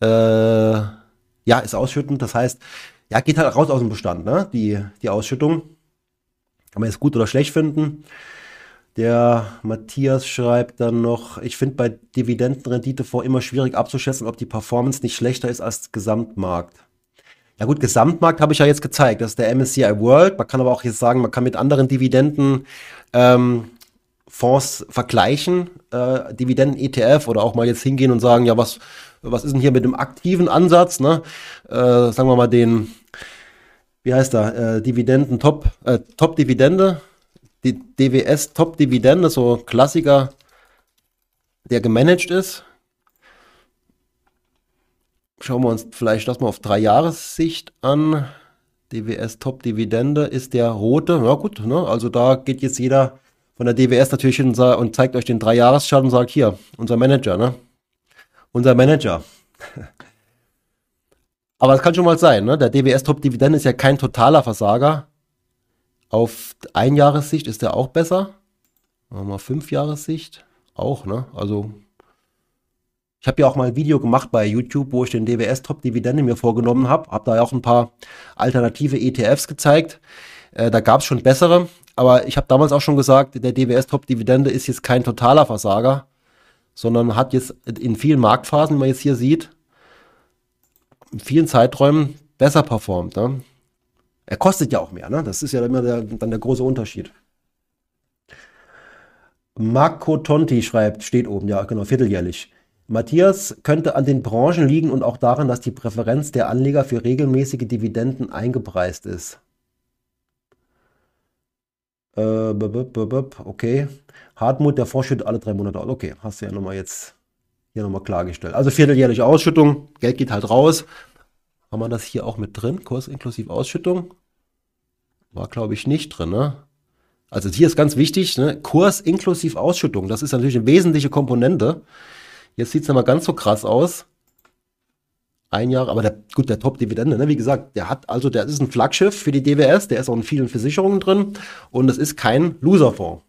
A: Äh, ja, ist ausschütten. Das heißt, ja, geht halt raus aus dem Bestand, ne? Die, die Ausschüttung. Kann man jetzt gut oder schlecht finden. Der Matthias schreibt dann noch, ich finde bei Dividendenrendite vor immer schwierig abzuschätzen, ob die Performance nicht schlechter ist als Gesamtmarkt. Ja gut, Gesamtmarkt habe ich ja jetzt gezeigt. Das ist der MSCI World. Man kann aber auch jetzt sagen, man kann mit anderen Dividenden ähm, Fonds vergleichen, äh, Dividenden-ETF oder auch mal jetzt hingehen und sagen, ja, was, was ist denn hier mit dem aktiven Ansatz, ne? Äh, sagen wir mal den, wie heißt da, äh, Dividenden Top, äh, Top Dividende, die DWS Top Dividende, so Klassiker, der gemanagt ist. Schauen wir uns vielleicht das mal auf drei Jahressicht an. DWS Top Dividende ist der rote. Ja gut, ne? also da geht jetzt jeder von der DWS natürlich hin und zeigt euch den Drei-Jahres-Chart und sagt, hier, unser Manager, ne? Unser Manager. Aber es kann schon mal sein, ne? Der DWS Top Dividende ist ja kein totaler Versager. Auf Einjahressicht ist der auch besser. Wir Fünfjahressicht auch, ne? Also ich habe ja auch mal ein Video gemacht bei YouTube, wo ich den DWS Top Dividende mir vorgenommen habe. Habe da ja auch ein paar alternative ETFs gezeigt. Äh, da gab es schon bessere, aber ich habe damals auch schon gesagt, der DWS Top Dividende ist jetzt kein totaler Versager, sondern hat jetzt in vielen Marktphasen, wie man jetzt hier sieht, in vielen Zeiträumen besser performt. Ne? Er kostet ja auch mehr, ne? Das ist ja immer der, dann der große Unterschied. Marco Tonti schreibt, steht oben, ja, genau, vierteljährlich. Matthias könnte an den Branchen liegen und auch daran, dass die Präferenz der Anleger für regelmäßige Dividenden eingepreist ist. Äh, okay. Hartmut, der Vorschütt alle drei Monate aus. Okay, hast du ja nochmal jetzt hier nochmal klargestellt. Also vierteljährliche Ausschüttung, Geld geht halt raus. Haben wir das hier auch mit drin? Kurs inklusive Ausschüttung? War, glaube ich, nicht drin, ne? Also hier ist ganz wichtig, ne? Kurs inklusive Ausschüttung. Das ist natürlich eine wesentliche Komponente. Jetzt sieht es mal ganz so krass aus. Ein Jahr, aber der, gut, der Top-Dividende, ne? wie gesagt, der hat, also der ist ein Flaggschiff für die DWS, der ist auch in vielen Versicherungen drin und es ist kein Loserfonds.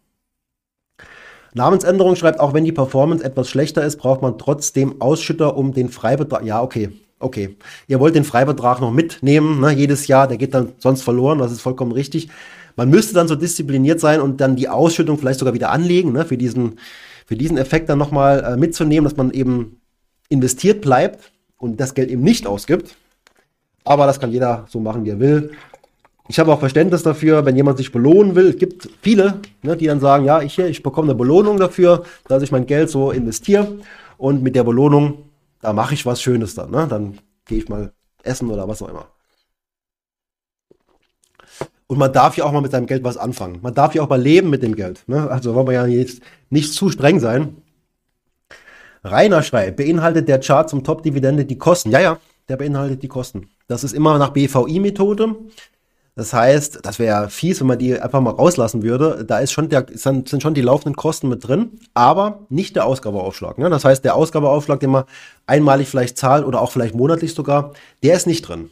A: Namensänderung schreibt, auch wenn die Performance etwas schlechter ist, braucht man trotzdem Ausschütter um den Freibetrag. Ja, okay, okay. Ihr wollt den Freibetrag noch mitnehmen, ne, jedes Jahr, der geht dann sonst verloren, das ist vollkommen richtig. Man müsste dann so diszipliniert sein und dann die Ausschüttung vielleicht sogar wieder anlegen, ne, für diesen, für diesen Effekt dann nochmal äh, mitzunehmen, dass man eben investiert bleibt und das Geld eben nicht ausgibt. Aber das kann jeder so machen, wie er will. Ich habe auch Verständnis dafür, wenn jemand sich belohnen will. Es gibt viele, ne, die dann sagen, ja, ich, ich bekomme eine Belohnung dafür, dass ich mein Geld so investiere. Und mit der Belohnung da mache ich was Schönes dann. Ne? Dann gehe ich mal essen oder was auch immer. Und man darf ja auch mal mit seinem Geld was anfangen. Man darf ja auch mal leben mit dem Geld. Ne? Also wollen wir ja jetzt nicht zu streng sein. Rainer schreibt, beinhaltet der Chart zum Top-Dividende die Kosten? Ja, ja, der beinhaltet die Kosten. Das ist immer nach BVI-Methode. Das heißt, das wäre ja fies, wenn man die einfach mal rauslassen würde. Da ist schon der, sind schon die laufenden Kosten mit drin, aber nicht der Ausgabeaufschlag. Ne? Das heißt, der Ausgabeaufschlag, den man einmalig vielleicht zahlt oder auch vielleicht monatlich sogar, der ist nicht drin.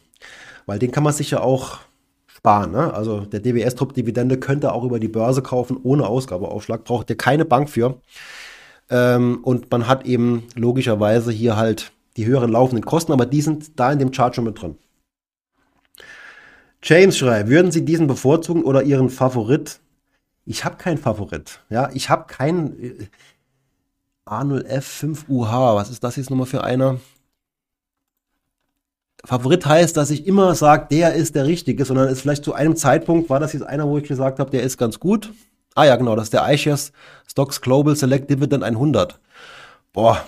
A: Weil den kann man sich ja auch sparen. Ne? Also der DBS-Top-Dividende könnte auch über die Börse kaufen ohne Ausgabeaufschlag, braucht ihr keine Bank für. Ähm, und man hat eben logischerweise hier halt die höheren laufenden Kosten, aber die sind da in dem Chart schon mit drin. James schreibt, würden Sie diesen bevorzugen oder Ihren Favorit? Ich habe keinen Favorit. Ja, ich habe keinen äh, A0F5UH. Was ist das jetzt nochmal für einer? Favorit heißt, dass ich immer sage, der ist der Richtige, sondern es vielleicht zu einem Zeitpunkt war das jetzt einer, wo ich gesagt habe, der ist ganz gut. Ah ja, genau, das ist der iShares Stocks Global Select Dividend 100. Boah.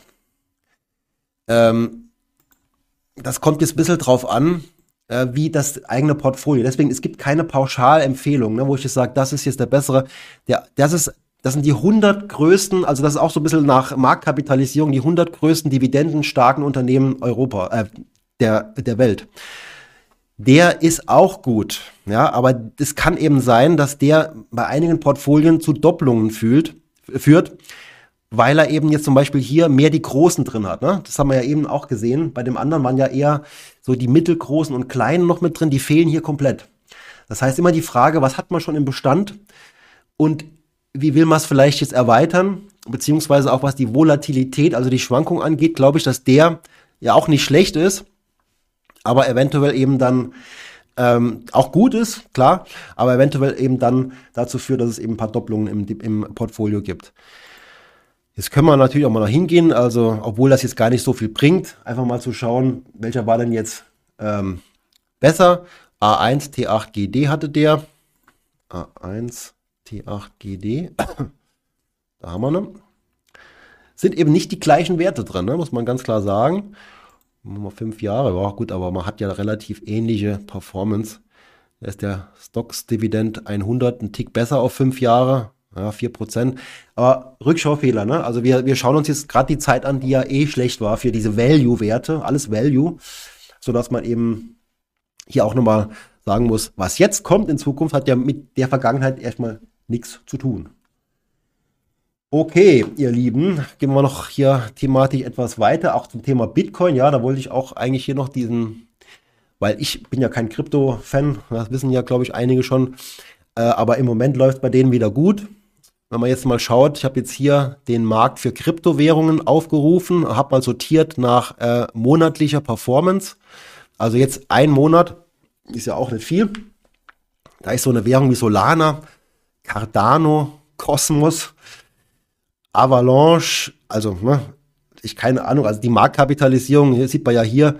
A: Ähm, das kommt jetzt ein bisschen drauf an, äh, wie das eigene Portfolio. Deswegen, es gibt keine Pauschalempfehlung, ne, wo ich jetzt sage, das ist jetzt der bessere. Der, das ist das sind die 100 größten, also das ist auch so ein bisschen nach Marktkapitalisierung, die 100 größten dividendenstarken Unternehmen Europa, äh, der, der Welt. Der ist auch gut, ja, aber es kann eben sein, dass der bei einigen Portfolien zu Doppelungen fühlt, führt, weil er eben jetzt zum Beispiel hier mehr die Großen drin hat. Ne? Das haben wir ja eben auch gesehen. Bei dem anderen waren ja eher so die mittelgroßen und kleinen noch mit drin, die fehlen hier komplett. Das heißt immer die Frage, was hat man schon im Bestand und wie will man es vielleicht jetzt erweitern, beziehungsweise auch was die Volatilität, also die Schwankung angeht, glaube ich, dass der ja auch nicht schlecht ist, aber eventuell eben dann ähm, auch gut ist, klar, aber eventuell eben dann dazu führt, dass es eben ein paar Doppelungen im, im Portfolio gibt. Jetzt können wir natürlich auch mal noch hingehen, also obwohl das jetzt gar nicht so viel bringt, einfach mal zu schauen, welcher war denn jetzt ähm, besser. A1 T8GD hatte der. A1 T8GD. da haben wir ne. Sind eben nicht die gleichen Werte drin, ne? muss man ganz klar sagen. Mal fünf Jahre, war gut, aber man hat ja relativ ähnliche Performance. Da ist der Stocks Dividend 100 ein Tick besser auf fünf Jahre. Ja, 4%. Aber Rückschaufehler, ne? Also wir, wir schauen uns jetzt gerade die Zeit an, die ja eh schlecht war für diese Value-Werte, alles Value, sodass man eben hier auch nochmal sagen muss, was jetzt kommt in Zukunft, hat ja mit der Vergangenheit erstmal nichts zu tun. Okay, ihr Lieben, gehen wir noch hier thematisch etwas weiter, auch zum Thema Bitcoin. Ja, da wollte ich auch eigentlich hier noch diesen, weil ich bin ja kein Krypto-Fan, das wissen ja, glaube ich, einige schon, äh, aber im Moment läuft bei denen wieder gut wenn man jetzt mal schaut, ich habe jetzt hier den Markt für Kryptowährungen aufgerufen, habe mal sortiert nach äh, monatlicher Performance. Also jetzt ein Monat ist ja auch nicht viel. Da ist so eine Währung wie Solana, Cardano, Cosmos, Avalanche, also ne, ich keine Ahnung, also die Marktkapitalisierung, hier sieht man ja hier,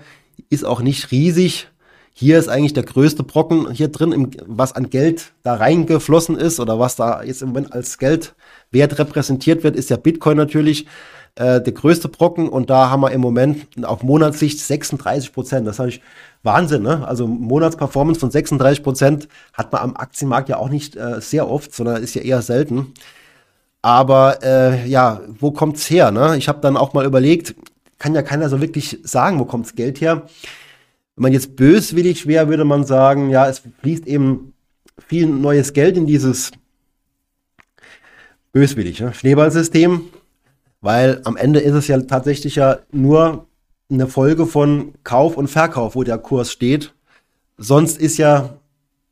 A: ist auch nicht riesig. Hier ist eigentlich der größte Brocken hier drin, im, was an Geld da reingeflossen ist oder was da jetzt im Moment als Geldwert repräsentiert wird, ist ja Bitcoin natürlich äh, der größte Brocken und da haben wir im Moment auf Monatssicht 36 Prozent. Das ist Wahnsinn, ne? Also Monatsperformance von 36 Prozent hat man am Aktienmarkt ja auch nicht äh, sehr oft, sondern ist ja eher selten. Aber äh, ja, wo kommt's her? Ne? Ich habe dann auch mal überlegt, kann ja keiner so wirklich sagen, wo kommt's Geld her? Wenn man jetzt böswillig wäre, würde man sagen, ja, es fließt eben viel neues Geld in dieses böswillig, ne? Schneeballsystem, weil am Ende ist es ja tatsächlich ja nur eine Folge von Kauf und Verkauf, wo der Kurs steht. Sonst ist ja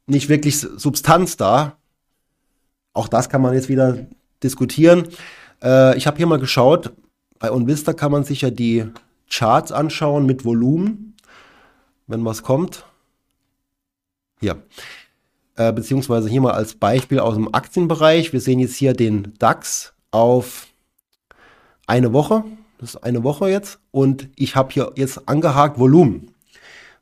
A: nicht wirklich Substanz da. Auch das kann man jetzt wieder diskutieren. Äh, ich habe hier mal geschaut, bei OnVista kann man sich ja die Charts anschauen mit Volumen wenn was kommt. Hier. Äh, beziehungsweise hier mal als Beispiel aus dem Aktienbereich. Wir sehen jetzt hier den DAX auf eine Woche. Das ist eine Woche jetzt. Und ich habe hier jetzt angehakt Volumen.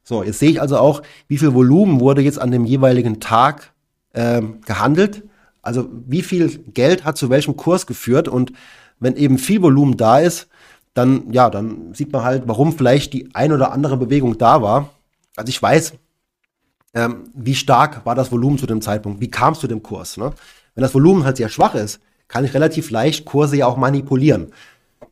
A: So, jetzt sehe ich also auch, wie viel Volumen wurde jetzt an dem jeweiligen Tag äh, gehandelt. Also wie viel Geld hat zu welchem Kurs geführt. Und wenn eben viel Volumen da ist, dann, ja, dann sieht man halt, warum vielleicht die ein oder andere Bewegung da war. Also ich weiß, ähm, wie stark war das Volumen zu dem Zeitpunkt, wie kam es zu dem Kurs. Ne? Wenn das Volumen halt sehr schwach ist, kann ich relativ leicht Kurse ja auch manipulieren.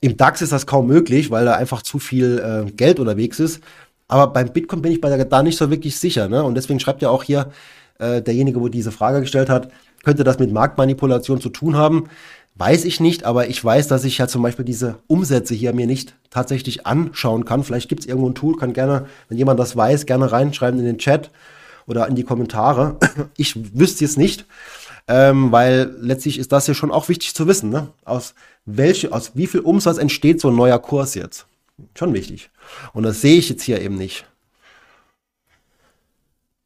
A: Im DAX ist das kaum möglich, weil da einfach zu viel äh, Geld unterwegs ist. Aber beim Bitcoin bin ich bei der, da nicht so wirklich sicher. Ne? Und deswegen schreibt ja auch hier äh, derjenige, wo diese Frage gestellt hat, könnte das mit Marktmanipulation zu tun haben? Weiß ich nicht, aber ich weiß, dass ich ja zum Beispiel diese Umsätze hier mir nicht tatsächlich anschauen kann. Vielleicht gibt es irgendwo ein Tool, kann gerne, wenn jemand das weiß, gerne reinschreiben in den Chat oder in die Kommentare. Ich wüsste es nicht, ähm, weil letztlich ist das ja schon auch wichtig zu wissen. Ne? Aus, welche, aus wie viel Umsatz entsteht so ein neuer Kurs jetzt? Schon wichtig. Und das sehe ich jetzt hier eben nicht.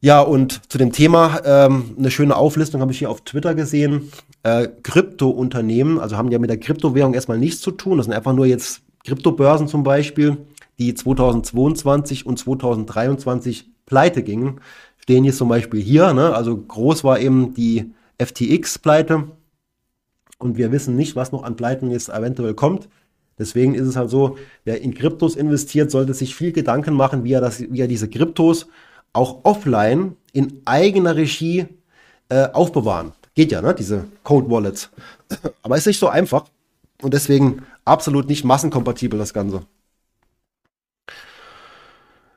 A: Ja, und zu dem Thema ähm, eine schöne Auflistung habe ich hier auf Twitter gesehen. Äh, Krypto-Unternehmen, also haben ja mit der Kryptowährung erstmal nichts zu tun. Das sind einfach nur jetzt Kryptobörsen zum Beispiel, die 2022 und 2023 pleite gingen. Stehen jetzt zum Beispiel hier. Ne? Also groß war eben die FTX-Pleite. Und wir wissen nicht, was noch an Pleiten jetzt eventuell kommt. Deswegen ist es halt so, wer in Kryptos investiert, sollte sich viel Gedanken machen, wie er, das, wie er diese Kryptos auch offline in eigener Regie äh, aufbewahren. Geht ja, ne? Diese Code Wallets. Aber ist nicht so einfach und deswegen absolut nicht massenkompatibel das Ganze.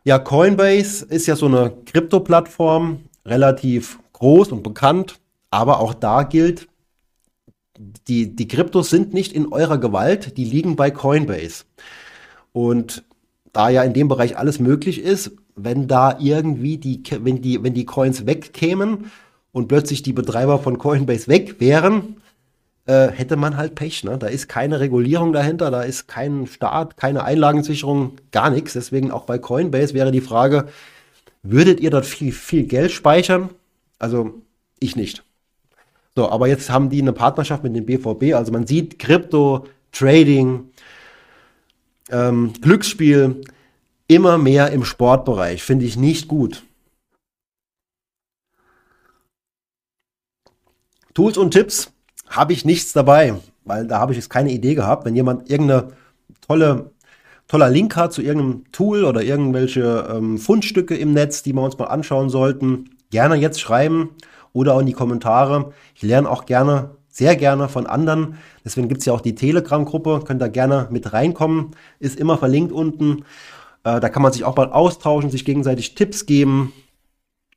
A: Ja, Coinbase ist ja so eine Krypto-Plattform, relativ groß und bekannt, aber auch da gilt, die, die Kryptos sind nicht in eurer Gewalt, die liegen bei Coinbase. Und da ja in dem Bereich alles möglich ist, wenn da irgendwie die, wenn die, wenn die Coins wegkämen und plötzlich die Betreiber von Coinbase weg wären, äh, hätte man halt Pech. Ne? Da ist keine Regulierung dahinter, da ist kein Staat, keine Einlagensicherung, gar nichts. Deswegen auch bei Coinbase wäre die Frage, würdet ihr dort viel, viel Geld speichern? Also ich nicht. So, aber jetzt haben die eine Partnerschaft mit dem BVB. Also man sieht Krypto, Trading, ähm, Glücksspiel immer mehr im Sportbereich. Finde ich nicht gut. Tools und Tipps habe ich nichts dabei, weil da habe ich jetzt keine Idee gehabt. Wenn jemand irgendeine tolle, toller Link hat zu irgendeinem Tool oder irgendwelche ähm, Fundstücke im Netz, die wir uns mal anschauen sollten, gerne jetzt schreiben oder auch in die Kommentare. Ich lerne auch gerne, sehr gerne von anderen. Deswegen gibt es ja auch die Telegram-Gruppe, könnt da gerne mit reinkommen. Ist immer verlinkt unten. Äh, da kann man sich auch mal austauschen, sich gegenseitig Tipps geben.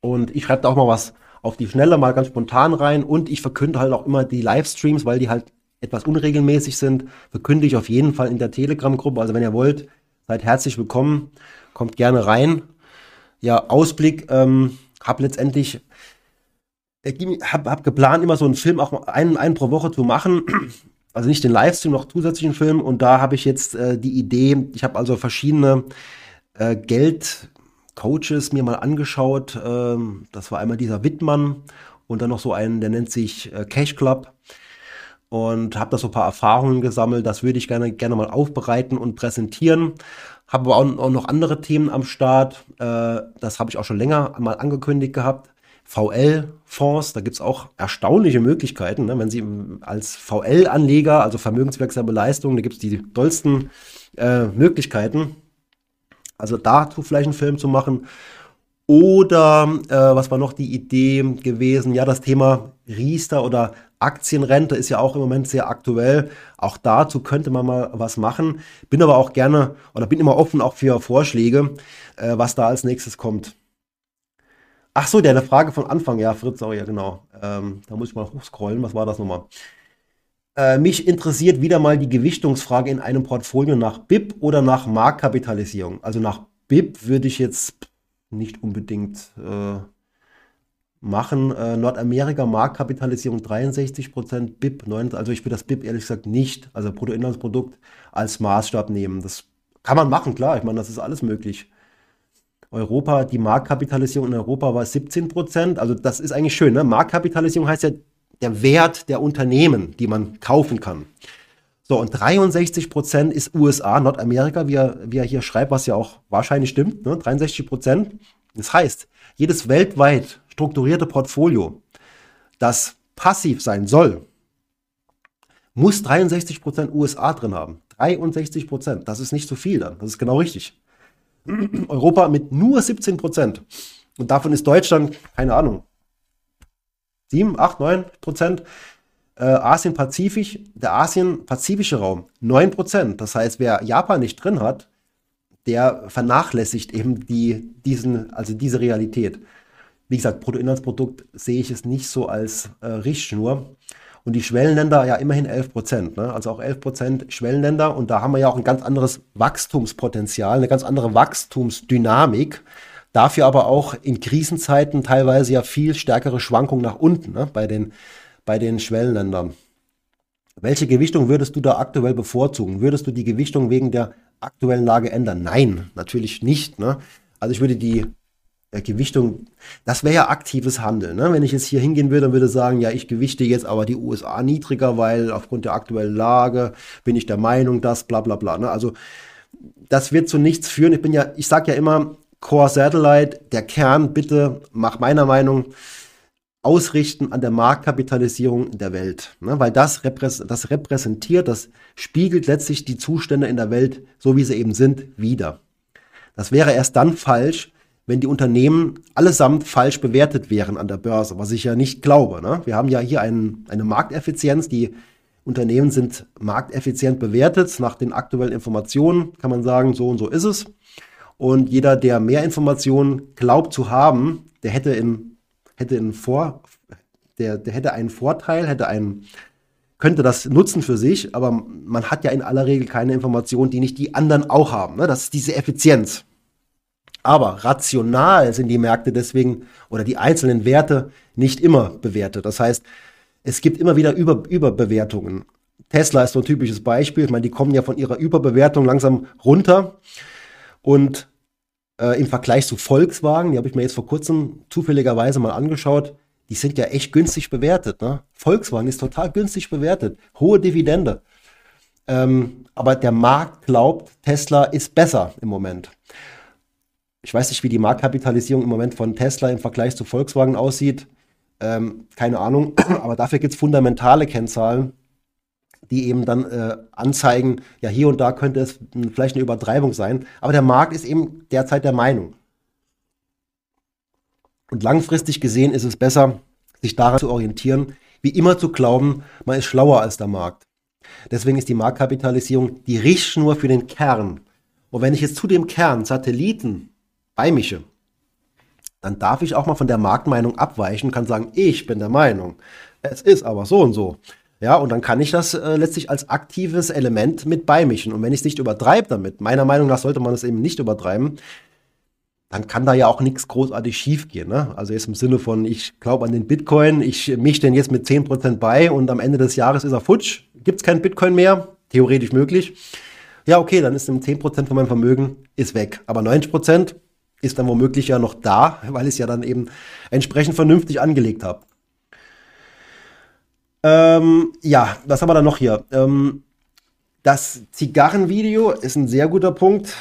A: Und ich schreibe da auch mal was auf die Schnelle, mal ganz spontan rein. Und ich verkünde halt auch immer die Livestreams, weil die halt etwas unregelmäßig sind. Verkünde ich auf jeden Fall in der Telegram-Gruppe. Also wenn ihr wollt, seid herzlich willkommen. Kommt gerne rein. Ja, Ausblick. Ähm, hab letztendlich habe hab geplant, immer so einen Film auch einen, einen pro Woche zu machen. Also nicht den Livestream, noch zusätzlichen Film. Und da habe ich jetzt äh, die Idee, ich habe also verschiedene äh, Geldcoaches mir mal angeschaut. Ähm, das war einmal dieser Wittmann und dann noch so einen, der nennt sich äh, Cash Club. Und habe da so ein paar Erfahrungen gesammelt. Das würde ich gerne, gerne mal aufbereiten und präsentieren. Habe aber auch, auch noch andere Themen am Start. Äh, das habe ich auch schon länger mal angekündigt gehabt. VL-Fonds, da gibt es auch erstaunliche Möglichkeiten. Ne? Wenn Sie als VL-Anleger, also vermögenswirksame Leistungen, da gibt es die dollsten äh, Möglichkeiten. Also dazu vielleicht einen Film zu machen. Oder äh, was war noch die Idee gewesen? Ja, das Thema Riester oder Aktienrente ist ja auch im Moment sehr aktuell. Auch dazu könnte man mal was machen. Bin aber auch gerne oder bin immer offen auch für Vorschläge, äh, was da als nächstes kommt. Ach so, der eine Frage von Anfang, ja, Fritz, auch, ja, genau. Ähm, da muss ich mal hochscrollen. Was war das nochmal? Äh, mich interessiert wieder mal die Gewichtungsfrage in einem Portfolio nach BIP oder nach Marktkapitalisierung. Also nach BIP würde ich jetzt nicht unbedingt äh, machen. Äh, Nordamerika Marktkapitalisierung 63%, BIP 9, also ich würde das BIP ehrlich gesagt nicht, also Bruttoinlandsprodukt, als Maßstab nehmen. Das kann man machen, klar, ich meine, das ist alles möglich. Europa, die Marktkapitalisierung in Europa war 17 Prozent. Also das ist eigentlich schön. Ne? Marktkapitalisierung heißt ja der Wert der Unternehmen, die man kaufen kann. So, und 63 Prozent ist USA, Nordamerika, wie er, wie er hier schreibt, was ja auch wahrscheinlich stimmt. Ne? 63 Prozent. Das heißt, jedes weltweit strukturierte Portfolio, das passiv sein soll, muss 63 Prozent USA drin haben. 63 Prozent. Das ist nicht so viel dann. Das ist genau richtig. Europa mit nur 17 Prozent. Und davon ist Deutschland, keine Ahnung, 7, 8, 9 Prozent. Äh, Asien-Pazifisch, der Asien-Pazifische Raum 9 Prozent. Das heißt, wer Japan nicht drin hat, der vernachlässigt eben die, diesen, also diese Realität. wie gesagt, Bruttoinlandsprodukt sehe ich es nicht so als äh, Richtschnur. Und die Schwellenländer ja immerhin 11 Prozent, ne? also auch 11 Prozent Schwellenländer. Und da haben wir ja auch ein ganz anderes Wachstumspotenzial, eine ganz andere Wachstumsdynamik. Dafür aber auch in Krisenzeiten teilweise ja viel stärkere Schwankungen nach unten ne? bei, den, bei den Schwellenländern. Welche Gewichtung würdest du da aktuell bevorzugen? Würdest du die Gewichtung wegen der aktuellen Lage ändern? Nein, natürlich nicht. Ne? Also ich würde die Gewichtung, das wäre ja aktives Handeln. Ne? Wenn ich jetzt hier hingehen würde und würde sagen, ja, ich gewichte jetzt aber die USA niedriger, weil aufgrund der aktuellen Lage bin ich der Meinung, dass bla bla bla. Ne? Also das wird zu nichts führen. Ich bin ja, ich sage ja immer, Core Satellite, der Kern, bitte mach meiner Meinung ausrichten an der Marktkapitalisierung der Welt. Ne? Weil das, repräs das repräsentiert, das spiegelt letztlich die Zustände in der Welt, so wie sie eben sind, wieder. Das wäre erst dann falsch, wenn die Unternehmen allesamt falsch bewertet wären an der Börse, was ich ja nicht glaube. Ne? Wir haben ja hier ein, eine Markteffizienz, die Unternehmen sind markteffizient bewertet. Nach den aktuellen Informationen kann man sagen, so und so ist es. Und jeder, der mehr Informationen glaubt zu haben, der hätte in, hätte in Vor, der, der hätte einen Vorteil, hätte einen, könnte das nutzen für sich, aber man hat ja in aller Regel keine Informationen, die nicht die anderen auch haben. Ne? Das ist diese Effizienz. Aber rational sind die Märkte deswegen oder die einzelnen Werte nicht immer bewertet. Das heißt, es gibt immer wieder Über Überbewertungen. Tesla ist so ein typisches Beispiel. Ich meine, die kommen ja von ihrer Überbewertung langsam runter. Und äh, im Vergleich zu Volkswagen, die habe ich mir jetzt vor kurzem zufälligerweise mal angeschaut, die sind ja echt günstig bewertet. Ne? Volkswagen ist total günstig bewertet. Hohe Dividende. Ähm, aber der Markt glaubt, Tesla ist besser im Moment. Ich weiß nicht, wie die Marktkapitalisierung im Moment von Tesla im Vergleich zu Volkswagen aussieht. Ähm, keine Ahnung. Aber dafür gibt es fundamentale Kennzahlen, die eben dann äh, anzeigen, ja, hier und da könnte es vielleicht eine Übertreibung sein. Aber der Markt ist eben derzeit der Meinung. Und langfristig gesehen ist es besser, sich daran zu orientieren, wie immer zu glauben, man ist schlauer als der Markt. Deswegen ist die Marktkapitalisierung die Richtschnur für den Kern. Und wenn ich jetzt zu dem Kern Satelliten beimische, dann darf ich auch mal von der Marktmeinung abweichen, kann sagen, ich bin der Meinung, es ist aber so und so. Ja, und dann kann ich das äh, letztlich als aktives Element mit beimischen. Und wenn ich es nicht übertreibe damit, meiner Meinung nach sollte man es eben nicht übertreiben, dann kann da ja auch nichts großartig schiefgehen. Ne? Also jetzt im Sinne von, ich glaube an den Bitcoin, ich mische den jetzt mit 10% bei und am Ende des Jahres ist er futsch, gibt es keinen Bitcoin mehr, theoretisch möglich. Ja, okay, dann ist 10% von meinem Vermögen ist weg. Aber 90%, ist dann womöglich ja noch da, weil ich es ja dann eben entsprechend vernünftig angelegt habe. Ähm, ja, was haben wir da noch hier? Ähm, das Zigarrenvideo ist ein sehr guter Punkt.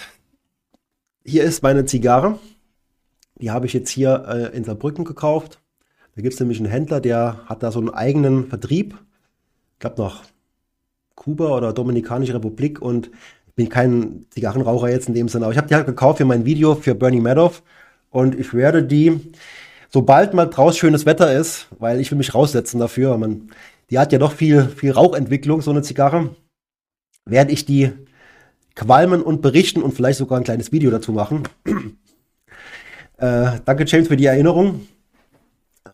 A: Hier ist meine Zigarre. Die habe ich jetzt hier äh, in Saarbrücken gekauft. Da gibt es nämlich einen Händler, der hat da so einen eigenen Vertrieb. Ich glaube noch Kuba oder Dominikanische Republik und bin kein Zigarrenraucher jetzt in dem Sinne, aber ich habe die halt gekauft für mein Video für Bernie Madoff und ich werde die, sobald mal draußen schönes Wetter ist, weil ich will mich raussetzen dafür, man, die hat ja doch viel, viel Rauchentwicklung, so eine Zigarre, werde ich die qualmen und berichten und vielleicht sogar ein kleines Video dazu machen. äh, danke James für die Erinnerung.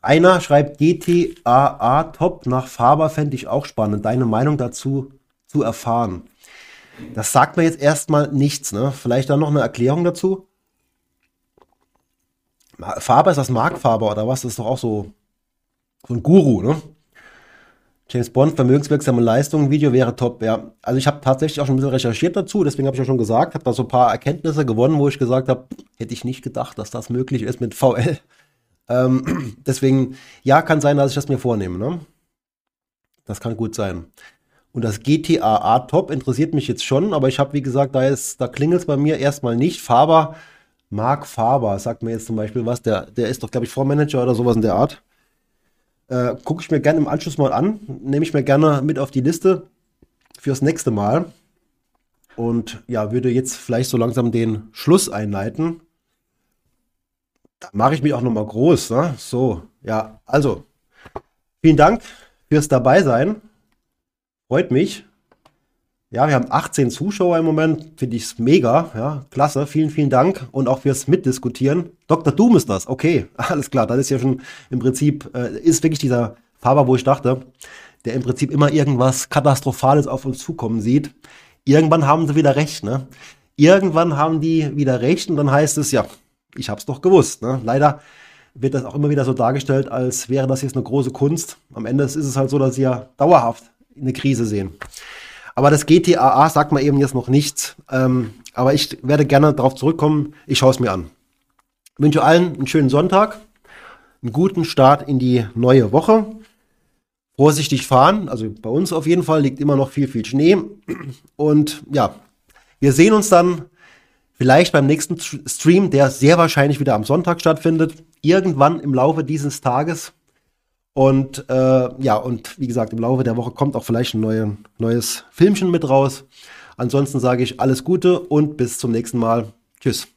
A: Einer schreibt GTAA Top nach Faber fände ich auch spannend. Deine Meinung dazu zu erfahren. Das sagt mir jetzt erstmal nichts, ne? Vielleicht dann noch eine Erklärung dazu? Faber ist das Mark Faber oder was? Das ist doch auch so, so ein Guru, ne? James Bond, vermögenswirksame Leistungen, Video wäre top, ja. Also ich habe tatsächlich auch schon ein bisschen recherchiert dazu, deswegen habe ich ja schon gesagt, habe da so ein paar Erkenntnisse gewonnen, wo ich gesagt habe, hätte ich nicht gedacht, dass das möglich ist mit VL. Ähm, deswegen, ja, kann sein, dass ich das mir vornehme, ne? Das kann gut sein. Und das GTA Top interessiert mich jetzt schon, aber ich habe, wie gesagt, da, da klingelt es bei mir erstmal nicht. Faber, Marc Faber, sagt mir jetzt zum Beispiel was, der, der ist doch, glaube ich, Vormanager oder sowas in der Art. Äh, Gucke ich mir gerne im Anschluss mal an, nehme ich mir gerne mit auf die Liste fürs nächste Mal. Und ja, würde jetzt vielleicht so langsam den Schluss einleiten. Da mache ich mich auch nochmal groß. Ne? So, ja, also, vielen Dank fürs Dabeisein. Freut mich. Ja, wir haben 18 Zuschauer im Moment. Finde ich es mega. Ja, klasse. Vielen, vielen Dank. Und auch fürs Mitdiskutieren. Dr. Doom ist das. Okay, alles klar. Das ist ja schon im Prinzip, äh, ist wirklich dieser Faber, wo ich dachte, der im Prinzip immer irgendwas Katastrophales auf uns zukommen sieht. Irgendwann haben sie wieder recht, ne? Irgendwann haben die wieder recht und dann heißt es, ja, ich hab's doch gewusst. Ne? Leider wird das auch immer wieder so dargestellt, als wäre das jetzt eine große Kunst. Am Ende ist es halt so, dass sie ja dauerhaft eine Krise sehen. Aber das GTAA sagt man eben jetzt noch nichts. Ähm, aber ich werde gerne darauf zurückkommen. Ich schaue es mir an. Ich wünsche allen einen schönen Sonntag, einen guten Start in die neue Woche. Vorsichtig fahren, also bei uns auf jeden Fall liegt immer noch viel, viel Schnee. Und ja, wir sehen uns dann vielleicht beim nächsten Stream, der sehr wahrscheinlich wieder am Sonntag stattfindet, irgendwann im Laufe dieses Tages. Und äh, ja, und wie gesagt, im Laufe der Woche kommt auch vielleicht ein neue, neues Filmchen mit raus. Ansonsten sage ich alles Gute und bis zum nächsten Mal. Tschüss.